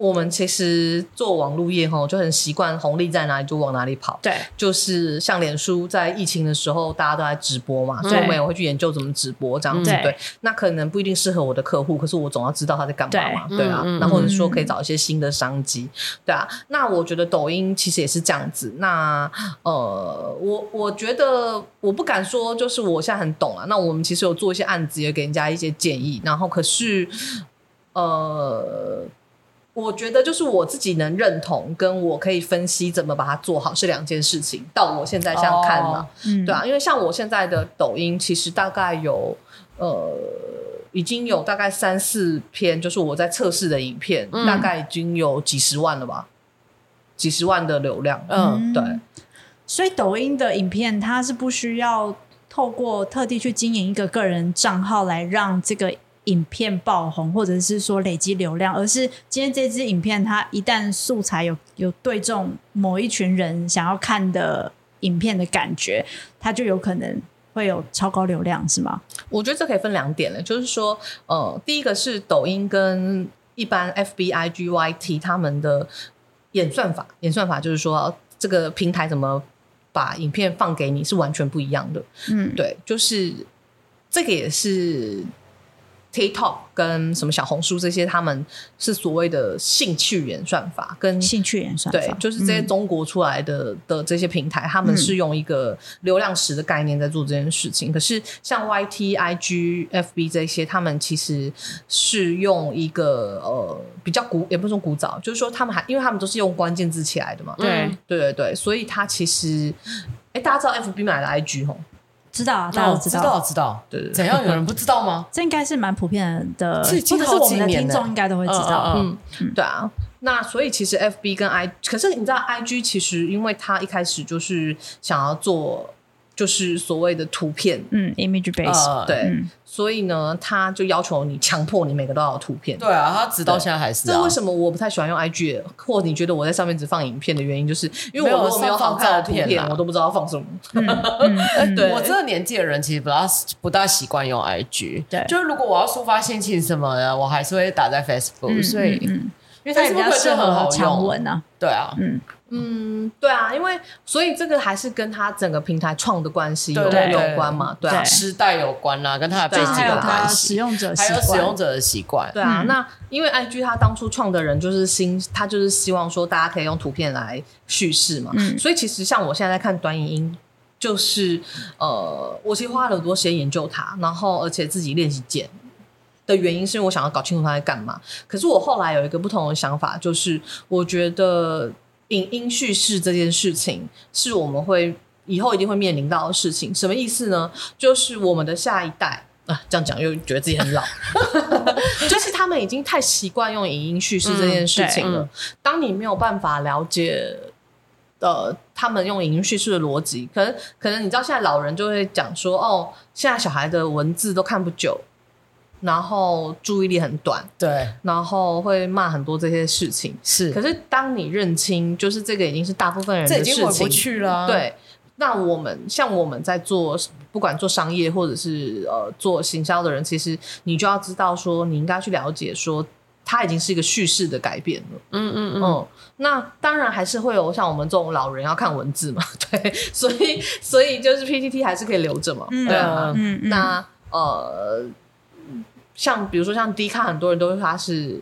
我们其实做网络业哈，就很习惯红利在哪里就往哪里跑。对，就是像脸书在疫情的时候，大家都在直播嘛，所以我们也会去研究怎么直播这样子。对，那可能不一定适合我的客户，可是我总要知道他在干嘛嘛。对啊，那或者说可以找一些新的商机。对啊，那我觉得抖音其实也是这样子。那呃，我我觉得我不敢说，就是我现在很懂啊。那我们其实有做一些案子，也给人家一些建议。然后可是呃。我觉得就是我自己能认同，跟我可以分析怎么把它做好是两件事情。到我现在这样看嘛，哦嗯、对啊，因为像我现在的抖音，其实大概有呃，已经有大概三四篇，就是我在测试的影片，嗯、大概已经有几十万了吧，几十万的流量。嗯，对。所以抖音的影片，它是不需要透过特地去经营一个个人账号来让这个。影片爆红，或者是说累积流量，而是今天这支影片，它一旦素材有有对中某一群人想要看的影片的感觉，它就有可能会有超高流量，是吗？我觉得这可以分两点了，就是说，呃，第一个是抖音跟一般 FB、IG、YT 他们的演算法，演算法就是说这个平台怎么把影片放给你是完全不一样的。嗯，对，就是这个也是。TikTok 跟什么小红书这些，他们是所谓的兴趣演算法，跟兴趣演算法，对，就是这些中国出来的、嗯、的这些平台，他们是用一个流量池的概念在做这件事情。嗯、可是像 YT、IG、FB 这些，他们其实是用一个呃比较古，也不是说古早，就是说他们还因为他们都是用关键字起来的嘛，对，嗯、对对对，所以它其实，哎，大家知道 FB 买了 IG 吼。知道啊，大家都知道，知道，知道。对对，怎样？有人不知道吗？[LAUGHS] 这应该是蛮普遍的，或者是我们的听众应该都会知道。嗯，对啊。那所以其实 FB 跟 I，可是你知道 IG 其实因为他一开始就是想要做，就是所谓的图片，嗯，image base，、呃、对、嗯，所以呢，他就要求你强迫你每个都要有图片。对啊，他直到现在还是、啊。这为什么我不太喜欢用 IG，或你觉得我在上面只放影片的原因，就是因为我如果没有好看的图片，我都不知道放什么。嗯嗯嗯、[LAUGHS] 对，我这个年纪的人其实不大不大习惯用 IG。对，就是如果我要抒发心情什么的，我还是会打在 Facebook、嗯。所以，嗯，因为它也比较适合长文啊。对啊，嗯。嗯，对啊，因为所以这个还是跟他整个平台创的关系有有关嘛，对啊，时代有关啦，跟他的背景有关系，使用者还有使用者的习惯，对啊。那因为 IG 他当初创的人就是新，他就是希望说大家可以用图片来叙事嘛，嗯，所以其实像我现在在看短影音，就是呃，我其实花了很多时间研究它，然后而且自己练习剪的原因是因为我想要搞清楚它在干嘛。可是我后来有一个不同的想法，就是我觉得。影音叙事这件事情是我们会以后一定会面临到的事情。什么意思呢？就是我们的下一代啊，这样讲又觉得自己很老，[LAUGHS] 就是他们已经太习惯用影音叙事这件事情了。嗯、当你没有办法了解呃他们用影音叙事的逻辑，可能可能你知道现在老人就会讲说，哦，现在小孩的文字都看不久。然后注意力很短，对，然后会骂很多这些事情，是。可是当你认清，就是这个已经是大部分人的事情，这已经回不去了啊。对，那我们像我们在做，不管做商业或者是呃做行销的人，其实你就要知道说，你应该去了解说，它已经是一个叙事的改变了。嗯嗯嗯，嗯。那当然还是会有像我们这种老人要看文字嘛，[LAUGHS] 对，所以所以就是 PPT 还是可以留着嘛，嗯、对啊。嗯嗯。那呃。像比如说像 D 卡，很多人都说他是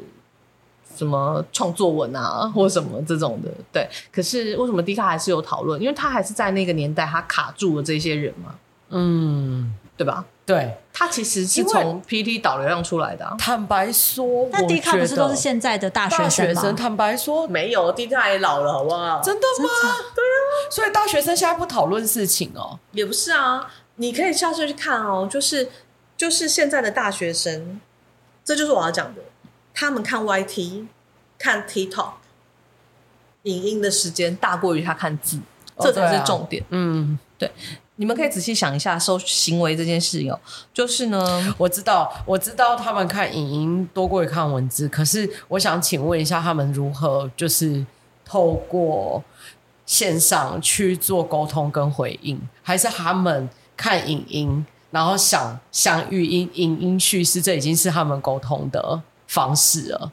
什么创作文啊，或什么这种的，对。可是为什么 D 卡还是有讨论？因为他还是在那个年代，他卡住了这些人嘛，嗯，对吧？对，他其实是从 PT 导流量出来的啊。坦白说，那 D 卡不是都是现在的大学生吗？学生坦白说，没有 D 卡也老了，好不好？真的吗？对啊，所以大学生现在不讨论事情哦，也不是啊。你可以下次去看哦，就是。就是现在的大学生，这就是我要讲的。他们看 YT、看 TikTok 影音的时间大过于他看字，哦、这才是重点。啊、嗯，对，你们可以仔细想一下，收行为这件事有，就是呢，我知道，我知道他们看影音多过于看文字。可是，我想请问一下，他们如何就是透过线上去做沟通跟回应，还是他们看影音？然后想想语音、影音叙事，这已经是他们沟通的方式了。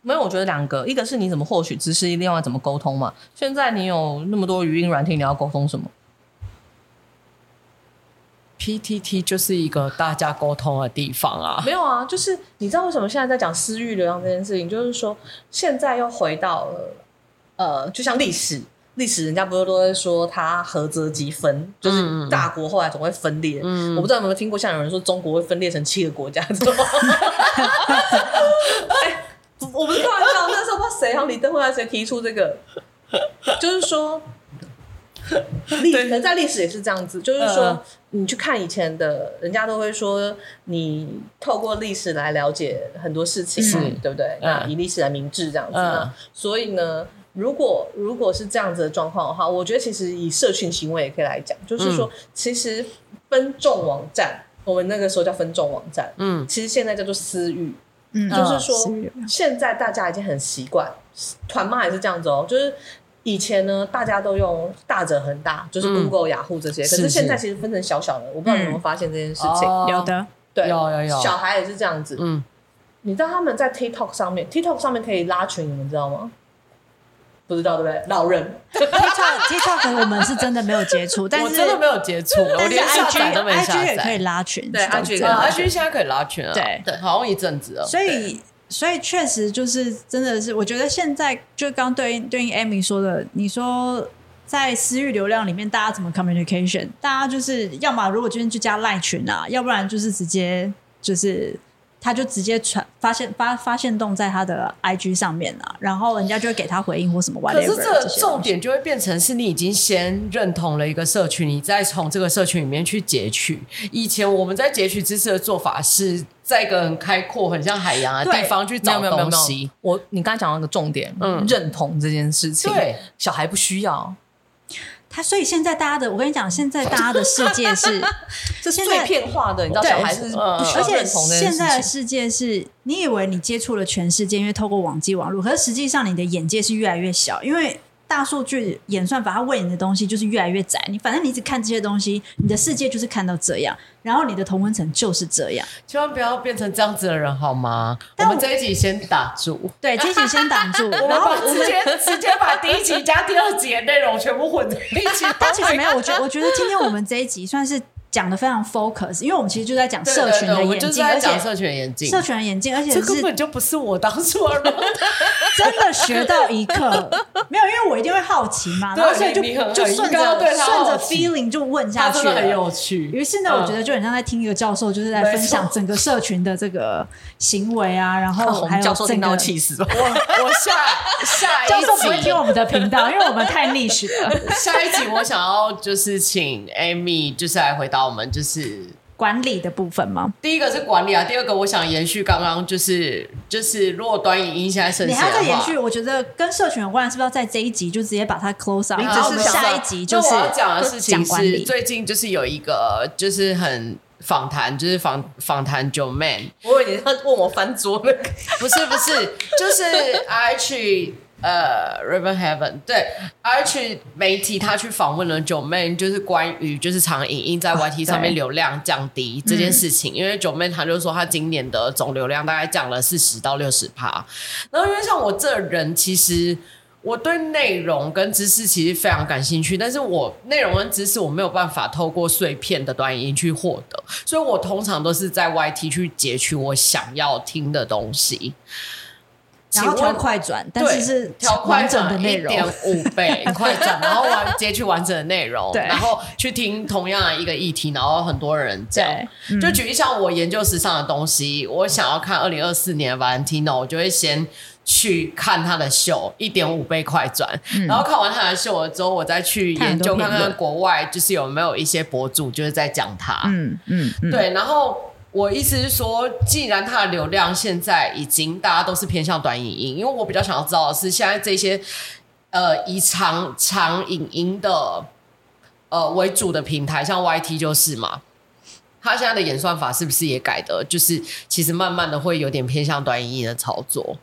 没有，我觉得两个，一个是你怎么获取知识，另外怎么沟通嘛。现在你有那么多语音软体，你要沟通什么？PTT 就是一个大家沟通的地方啊。没有啊，就是你知道为什么现在在讲私域流量这件事情？就是说现在又回到了呃，就像历史。历史人家不是都会说它合则即分，就是大国后来总会分裂。嗯，我不知道有没有听过，像有人说中国会分裂成七个国家，知道吗？[LAUGHS] 哎，我不是开玩笑，那时候不知道谁，好像李登辉还是谁提出这个，就是说历可能在历史也是这样子，就是说你去看以前的，人家都会说你透过历史来了解很多事情，是对不对？那以历史来明治这样子，所以呢。如果如果是这样子的状况的话，我觉得其实以社群行为也可以来讲，就是说，其实分众网站，我们那个时候叫分众网站，嗯，其实现在叫做私域，嗯，就是说，现在大家已经很习惯，团妈也是这样子哦，就是以前呢，大家都用大者恒大，就是 Google、雅虎这些，可是现在其实分成小小的，我不知道你有没有发现这件事情？有的，对，有有有，小孩也是这样子，嗯，你知道他们在 TikTok 上面，TikTok 上面可以拉群，你们知道吗？不知道对不对？老人 TikTok TikTok 我们是真的没有接触，但是我真的没有接触，我连下载都没下载。IG 也可以拉群，对，IG IG 现在可以拉群啊，对对，好像一阵子了。所以所以确实就是真的是，我觉得现在就刚对应对应 Amy 说的，你说在私域流量里面，大家怎么 communication？大家就是要么如果今天就加赖群啊，要不然就是直接就是。他就直接传发现发发现动在他的 IG 上面啊，然后人家就会给他回应或什么。可是这个重点就会变成是你已经先认同了一个社群，你再从这个社群里面去截取。以前我们在截取知识的做法是在一个很开阔、很像海洋的地方去找东西。我你刚才讲到一个重点，嗯，认同这件事情，对，小孩不需要。他所以现在大家的，我跟你讲，现在大家的世界是 [LAUGHS] 这是碎片化的，你知道，小孩子而且现在的世界是你以为你接触了全世界，因为透过网际网络，可是实际上你的眼界是越来越小，因为。大数据演算法，它喂你的东西就是越来越窄。你反正你一直看这些东西，你的世界就是看到这样，然后你的同温层就是这样。千万不要变成这样子的人，好吗？我，我们这一集先打住，对，这一集先打住，[LAUGHS] 然后直接直接把第一集加第二集的内容全部混在一起。[LAUGHS] 但其实没有，我觉得我觉得今天我们这一集算是。讲的非常 focus，因为我们其实就在讲社群的眼镜，而且社群的眼镜，社群的眼镜，而且这根本就不是我当初的，[LAUGHS] 真的学到一课。[LAUGHS] 没有，因为我一定会好奇嘛，然后所以就就顺着顺着 feeling 就问下去，很有趣。于是呢，我觉得就很像在听一个教授，就是在分享整个社群的这个行为啊，然后还有整个气死。我我下 [LAUGHS] 下一集教授不会听我们的频道，因为我们太 niche 了。下一集我想要就是请 Amy 就是来回答。我们就是管理的部分吗？第一个是管理啊，第二个我想延续刚刚就是就是，如果短影音现在盛行，你还在延续？我觉得跟社群有关，是不是要在这一集就直接把它 close？然后我们下一集就是我要讲的事情是最近就是有一个就是很访谈，就是访访谈 Joeman，我以为你要问我翻桌那个，不是不是，就是 I 去。呃、uh,，Raven Heaven 对，Arch 媒体他去访问了 Joeman，就是关于就是长影音在 YT 上面流量降低这件事情，因为 Joeman 他就说她今年的总流量大概降了四十到六十趴，然后因为像我这人，其实我对内容跟知识其实非常感兴趣，但是我内容跟知识我没有办法透过碎片的短影音去获得，所以我通常都是在 YT 去截取我想要听的东西。然后调快转，但是是调快整的内容，一点五倍。[LAUGHS] 快转，然后完接去完整的内容，然后去听同样的一个议题，然后很多人讲，嗯、就举一像我研究时尚的东西，我想要看二零二四年的 Valentino，我就会先去看他的秀，一点五倍快转，嗯、然后看完他的秀了之后，我再去研究看看国外就是有没有一些博主就是在讲他，嗯嗯，嗯。对，然后。我意思是说，既然它的流量现在已经大家都是偏向短影音，因为我比较想要知道的是，现在这些呃以长长影音的呃为主的平台，像 YT 就是嘛，它现在的演算法是不是也改的？就是其实慢慢的会有点偏向短影音的操作。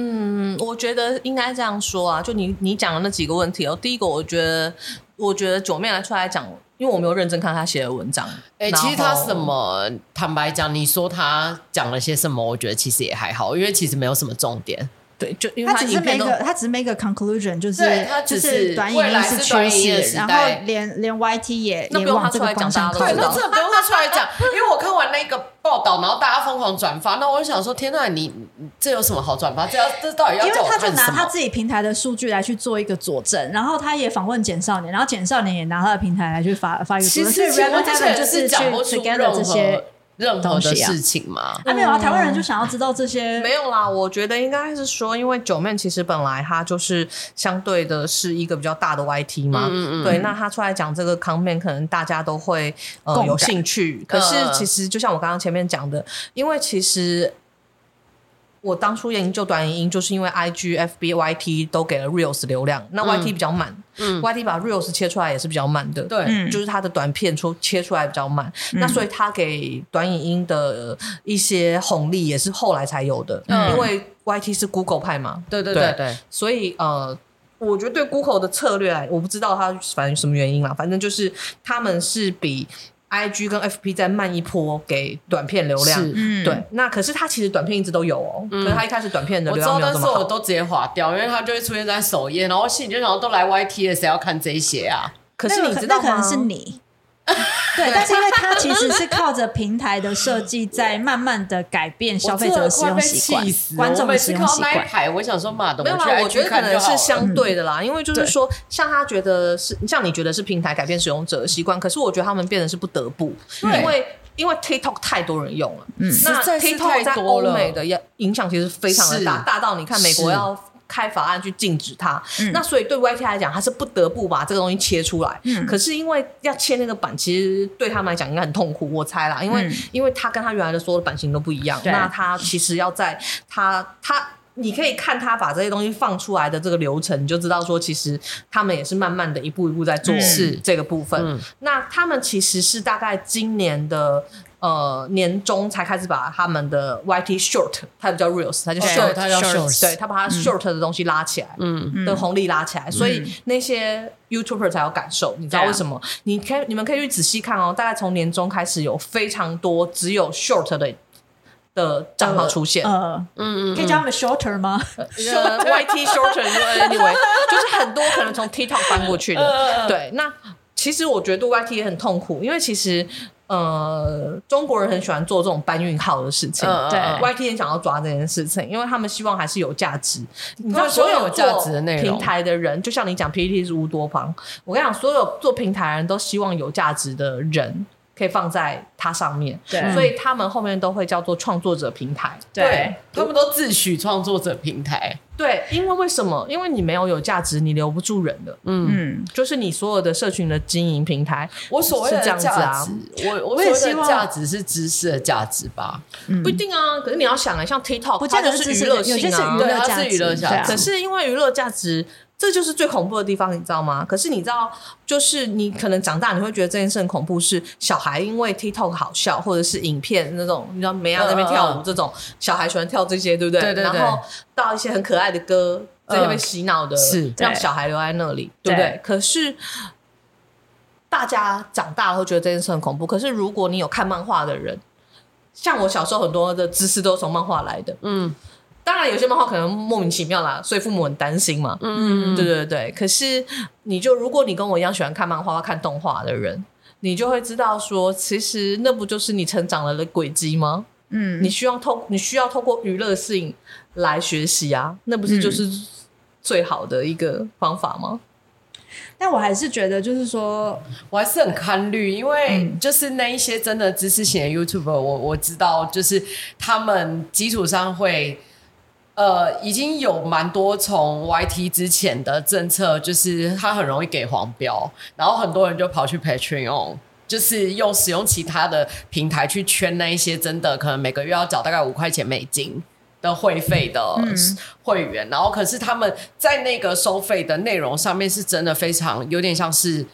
嗯，我觉得应该这样说啊，就你你讲的那几个问题哦，第一个我觉得我觉得九妹来出来讲。因为我没有认真看他写的文章，哎、欸，其实他什么，坦白讲，你说他讲了些什么，我觉得其实也还好，因为其实没有什么重点。对，就因为他只是每个，他只是每个 conclusion，就是他就是短影音是趋势，然后连连 YT 也那不用他出来讲，大家都知道。那这不用他出来讲，因为我看完那个报道，然后大家疯狂转发，那我就想说，天呐，你这有什么好转发？这要这到底要？因为他就拿他自己平台的数据来去做一个佐证，然后他也访问简少年，然后简少年也拿他的平台来去发发一个佐证。其实我之前就是讲不出这些。任何的事情吗，啊没有啊，台湾人就想要知道这些。没有啦，我觉得应该是说，因为 Joeman 其实本来他就是相对的是一个比较大的 YT 嘛，嗯嗯对，那他出来讲这个 comment，可能大家都会呃有兴趣。可是其实就像我刚刚前面讲的，因为其实。我当初研究短影音，就是因为 I G F B Y T 都给了 Reels 流量，那 Y T 比较慢，嗯，Y T 把 Reels 切出来也是比较慢的，对，就是它的短片出切出来比较慢，嗯、那所以它给短影音的一些红利也是后来才有的，嗯、因为 Y T 是 Google 派嘛，对对对对，对所以呃，我觉得对 Google 的策略来，我不知道它反正什么原因啦，反正就是他们是比。I G 跟 F P 在慢一波给短片流量，嗯、对，那可是它其实短片一直都有哦，嗯、可是它一开始短片的流量没有这么好，我知道，但是我都直接划掉，因为它就会出现在首页，然后心里就想都来 Y T 了，谁要看这些啊？可是你知道吗？那可能是你。[LAUGHS] 对，但是因为它其实是靠着平台的设计，在慢慢的改变消费者的使用习惯，观众的使用习惯。我想说，妈的，没有啦，我觉得可能是相对的啦，嗯、因为就是说，像他觉得是，像你觉得是平台改变使用者的习惯，可是我觉得他们变得是不得不，因为因为 TikTok 太多人用了，嗯，那 TikTok 在欧美的影响其实非常的大，大到你看美国要。开法案去禁止它，嗯、那所以对 YT 来讲，他是不得不把这个东西切出来。嗯、可是因为要切那个版，其实对他们来讲应该很痛苦，我猜啦。因为、嗯、因为他跟他原来的所有的版型都不一样，那他其实要在他他你可以看他把这些东西放出来的这个流程，你就知道说，其实他们也是慢慢的一步一步在做是这个部分。嗯、那他们其实是大概今年的。呃，年中才开始把他们的 YT Short，它不叫 Reels，它叫 Short，它叫 Short，对，他把它 Short 的东西拉起来，嗯，的红利拉起来，嗯、所以那些 YouTuber 才有感受，嗯、你知道为什么？你可以，你们可以去仔细看哦，大概从年中开始有非常多只有 Short 的的账号出现，呃，嗯嗯，可以叫他们 Shorter 吗？YT Shorter，Anyway，就是很多可能从 TikTok 翻过去的，呃、对，那其实我觉得 YT 也很痛苦，因为其实。呃，中国人很喜欢做这种搬运号的事情，对，YT 也想要抓这件事情，因为他们希望还是有价值。你知道，所有价值的内容平台的人，就像你讲 PPT 是乌多邦，我跟你讲，所有做平台的人都希望有价值的人。可以放在它上面，对，所以他们后面都会叫做创作者平台，对，对他们都自诩创作者平台，对，因为为什么？因为你没有有价值，你留不住人的，嗯，就是你所有的社群的经营平台，我所谓的价值啊，我我也希望价值是知识的价值吧，不一定啊，可是你要想啊，像 TikTok，不见得是娱乐性啊，对，它是娱乐价值，可是因为娱乐价值。这就是最恐怖的地方，你知道吗？可是你知道，就是你可能长大，你会觉得这件事很恐怖。是小孩因为 TikTok 好笑，或者是影片那种，你知道，梅亚在那边跳舞，这种小孩喜欢跳这些，对不对？对对对。然后到一些很可爱的歌，在那边洗脑的，是让小孩留在那里，对不对？可是大家长大了会觉得这件事很恐怖。可是如果你有看漫画的人，像我小时候很多的知识都是从漫画来的，嗯。当然，有些漫画可能莫名其妙啦，所以父母很担心嘛。嗯，对对对。可是，你就如果你跟我一样喜欢看漫画、看动画的人，你就会知道说，其实那不就是你成长了的轨迹吗？嗯，你需要透，你需要透过娱乐性来学习啊，那不是就是最好的一个方法吗？嗯，但我还是觉得，就是说，我还是很看虑，因为就是那一些真的知识型的 YouTuber，我我知道，就是他们基础上会。呃，已经有蛮多从 YT 之前的政策，就是它很容易给黄标，然后很多人就跑去 Patreon，就是用使用其他的平台去圈那一些真的可能每个月要缴大概五块钱美金的会费的会员，嗯、然后可是他们在那个收费的内容上面是真的非常有点像是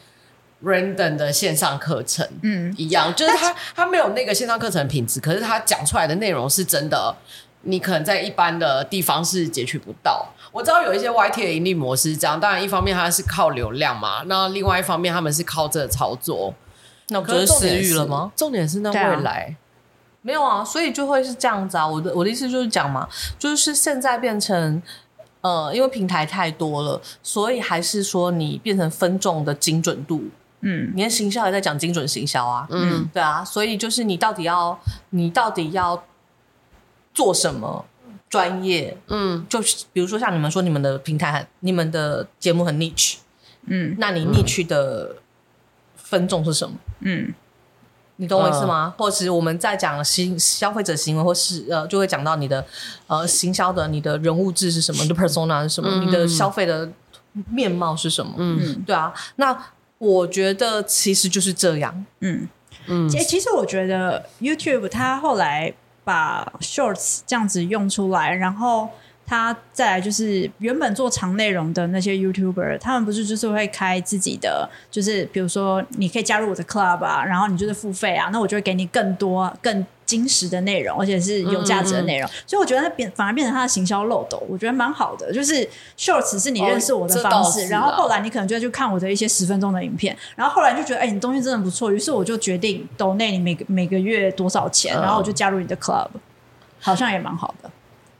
random 的线上课程，嗯，一样，就是他他没有那个线上课程品质，可是他讲出来的内容是真的。你可能在一般的地方是截取不到。我知道有一些 YT 的盈利模式是这样，当然一方面它是靠流量嘛，那另外一方面他们是靠这个操作。那不就是私域了吗？重点是那未来没有啊，所以就会是这样子啊。我的我的意思就是讲嘛，就是现在变成呃，因为平台太多了，所以还是说你变成分众的精准度。嗯，你的行销也在讲精准行销啊。嗯，对啊，所以就是你到底要你到底要。做什么专业？嗯，就是比如说像你们说你们的平台很，你们的节目很 niche，嗯，那你 niche 的分众是什么？嗯，你懂我意思吗？呃、或者是我们在讲行消费者行为，或是呃，就会讲到你的呃行销的你的人物志是什么，你的 persona 是什么，嗯、你的消费的面貌是什么？嗯，对啊，那我觉得其实就是这样。嗯嗯，其其实我觉得 YouTube 它后来。把 Shorts 这样子用出来，然后他再来就是原本做长内容的那些 YouTuber，他们不是就是会开自己的，就是比如说你可以加入我的 Club 啊，然后你就是付费啊，那我就会给你更多更。精实的内容，而且是有价值的内容，嗯嗯，所以我觉得它变反而变成它的行销漏斗，我觉得蛮好的。就是 Shorts 是你认识我的方式，然后后来你可能就会去看我的一些十分钟的影片，然后后来就觉得哎、欸，你东西真的不错，于是我就决定 donate 你每个每个月多少钱，然后我就加入你的 club，好像也蛮好的。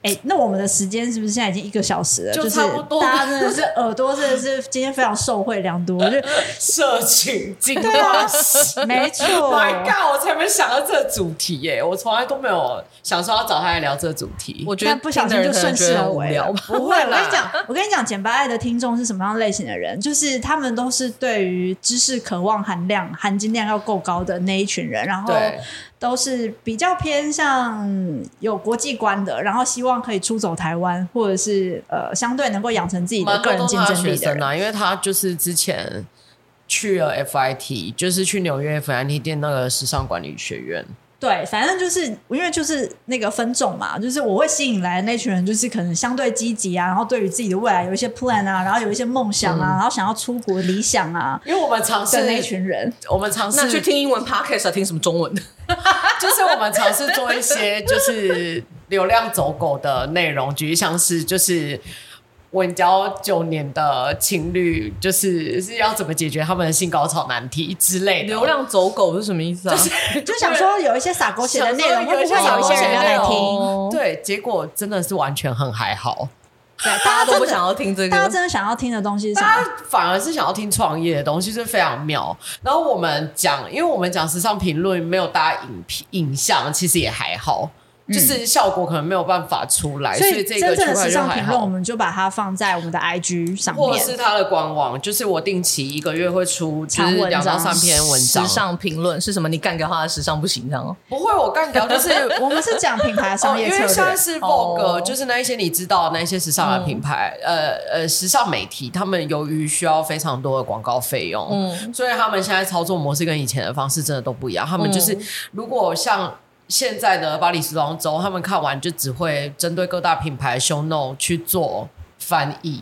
哎、欸，那我们的时间是不是现在已经一个小时了？就差不多，大家真的是耳朵真的是今天非常受惠良多，就 [LAUGHS] 社群精华 [LAUGHS] 没错。My God，我才没想到这个主题耶！我从来都没有想说要找他来聊这个主题。我觉得不小心就顺势而为了。不会，我跟你讲，我跟你讲，简白爱的听众是什么样类型的人？就是他们都是对于知识渴望含量、含金量要够高的那一群人，然后。都是比较偏向有国际观的，然后希望可以出走台湾，或者是呃相对能够养成自己的个人竞争力的人啊。因为他就是之前去了 FIT，就是去纽约 FIT 店那个时尚管理学院，对，反正就是因为就是那个分众嘛，就是我会吸引来的那群人，就是可能相对积极啊，然后对于自己的未来有一些 plan 啊，然后有一些梦想啊，嗯、然后想要出国理想啊。因为我们尝试那群人，我们尝试去听英文 podcast 听什么中文的，[LAUGHS] 就是我们尝试做一些就是流量走狗的内容，举例像是就是。稳交九年的情侣，就是是要怎么解决他们的性高潮难题之类的。流量走狗是什么意思啊？就是 [LAUGHS] 就想说有一些撒狗血的内容，会不会有一些人要来听？对，结果真的是完全很还好。对，[LAUGHS] 大家都不想要听这个。大家真的想要听的东西是什么？大家反而是想要听创业的东西，是非常妙。然后我们讲，因为我们讲时尚评论，没有大家影片影像，其实也还好。就是效果可能没有办法出来，嗯、所以这个真正的时尚评论，我们就把它放在我们的 IG 上面，或是它的官网。就是我定期一个月会出，就是两到三篇文章。时尚评论是什么？你干掉他的时尚不行，这样？不会，我干掉就是 [LAUGHS] 我们是讲品牌商业策略，哦、因为像是 Vogue，、哦、就是那一些你知道那一些时尚的品牌，嗯、呃呃，时尚媒体，他们由于需要非常多的广告费用，嗯，所以他们现在操作模式跟以前的方式真的都不一样。他们就是如果像。现在的巴黎时装周，他们看完就只会针对各大品牌 show note 去做翻译。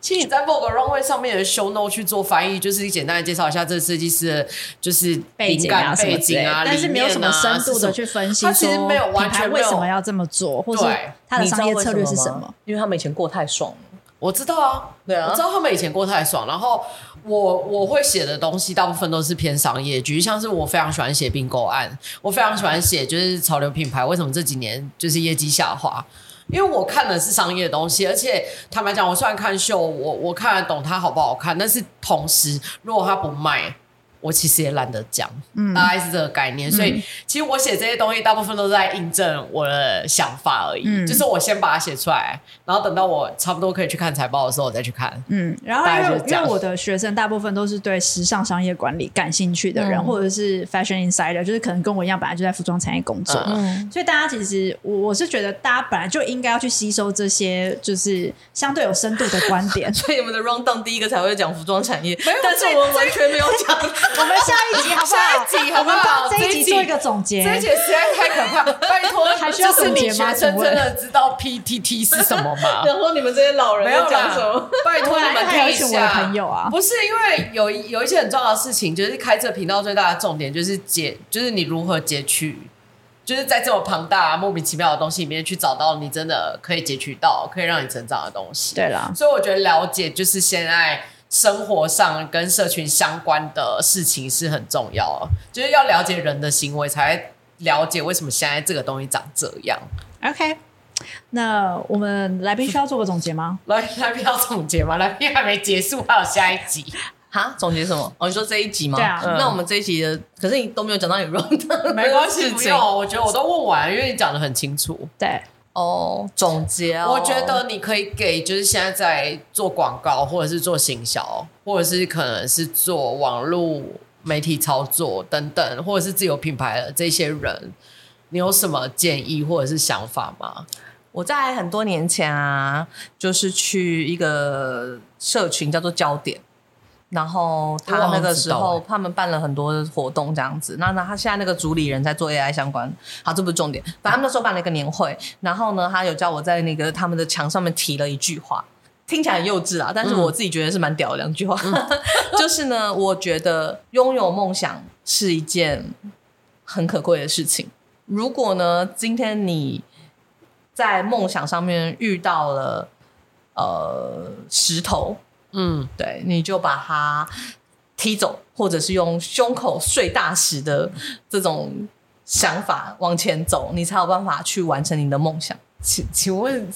其实你在 Vogue Runway 上面的 show note 去做翻译，就是简单的介绍一下这个设计师的就是背景啊、背景啊，但是没有什么深度的去分析。他其实没有完全为什么要这么做，或者他的商业策略是什么？因为他们以前过太爽了。我知道啊，对啊，我知道他们以前过太爽。然后我我会写的东西大部分都是偏商业，局像是我非常喜欢写并购案，我非常喜欢写就是潮流品牌为什么这几年就是业绩下滑，因为我看的是商业的东西，而且坦白讲，我虽然看秀，我我看得懂它好不好看，但是同时如果它不卖。我其实也懒得讲，嗯，大概是这个概念，所以其实我写这些东西大部分都是在印证我的想法而已，嗯，就是我先把它写出来，然后等到我差不多可以去看财报的时候，我再去看，嗯，[LAUGHS] 然后因为因为我的学生大部分都是对时尚商业管理感兴趣的人，嗯、或者是 fashion insider，就是可能跟我一样本来就在服装产业工作，嗯，所以大家其实我我是觉得大家本来就应该要去吸收这些就是相对有深度的观点，[LAUGHS] 所以你们的 round down 第一个才会讲服装产业，但是我们完全没有讲。我们 [LAUGHS] 下一集好不好？下一集好不好？这一集做一个总结。这一集实在太可怕，拜托，[LAUGHS] 还需要总结吗？真的知道 PTT 是什么吗？[LAUGHS] 然后你们这些老人没有讲什么？拜托你们听一下。朋友啊，不是因为有有一些很重要的事情，就是开这个频道最大的重点就是截，就是你如何截取，就是在这么庞大、莫名其妙的东西里面去找到你真的可以截取到、可以让你成长的东西。对啦，所以我觉得了解就是现在。生活上跟社群相关的事情是很重要，就是要了解人的行为，才了解为什么现在这个东西长这样。OK，那我们来宾需要做个总结吗？[LAUGHS] 来来宾要总结吗？来宾还没结束，还有下一集。哈，总结什么？哦，你说这一集吗？对啊。那我们这一集的，可是你都没有讲到你 run 的，[LAUGHS] 没关系，不用。我觉得我都问完，因为你讲的很清楚。对。哦，oh, 总结哦。我觉得你可以给，就是现在在做广告，或者是做行销，或者是可能是做网络媒体操作等等，或者是自有品牌的这些人，你有什么建议或者是想法吗？我在很多年前啊，就是去一个社群叫做焦点。然后他那个时候，他们办了很多活动这样子。那那他现在那个主理人在做 AI 相关，好，这不是重点。反正他们那时候办了一个年会，然后呢，他有叫我在那个他们的墙上面提了一句话，听起来很幼稚啊，但是我自己觉得是蛮屌的两句话。嗯、[LAUGHS] 就是呢，我觉得拥有梦想是一件很可贵的事情。如果呢，今天你在梦想上面遇到了呃石头。嗯，对，你就把他踢走，或者是用胸口碎大石的这种想法往前走，你才有办法去完成你的梦想。请请问，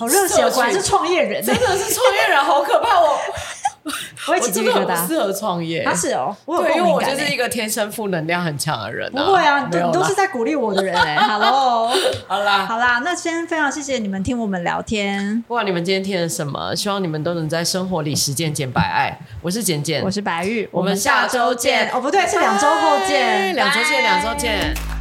好热血，果然是创业人，真的是创业人，好可怕哦！[LAUGHS] 我真的很不适合创业，他是哦，对，因为我就是一个天生负能量很强的人。不会啊，你都是在鼓励我的人哎。[LAUGHS] Hello，好啦，好啦，那先非常谢谢你们听我们聊天。不管你们今天听了什么，希望你们都能在生活里实践简白爱。我是简简，我是白玉，我们下周见。哦，不对，是两周后见，两周见，两周见。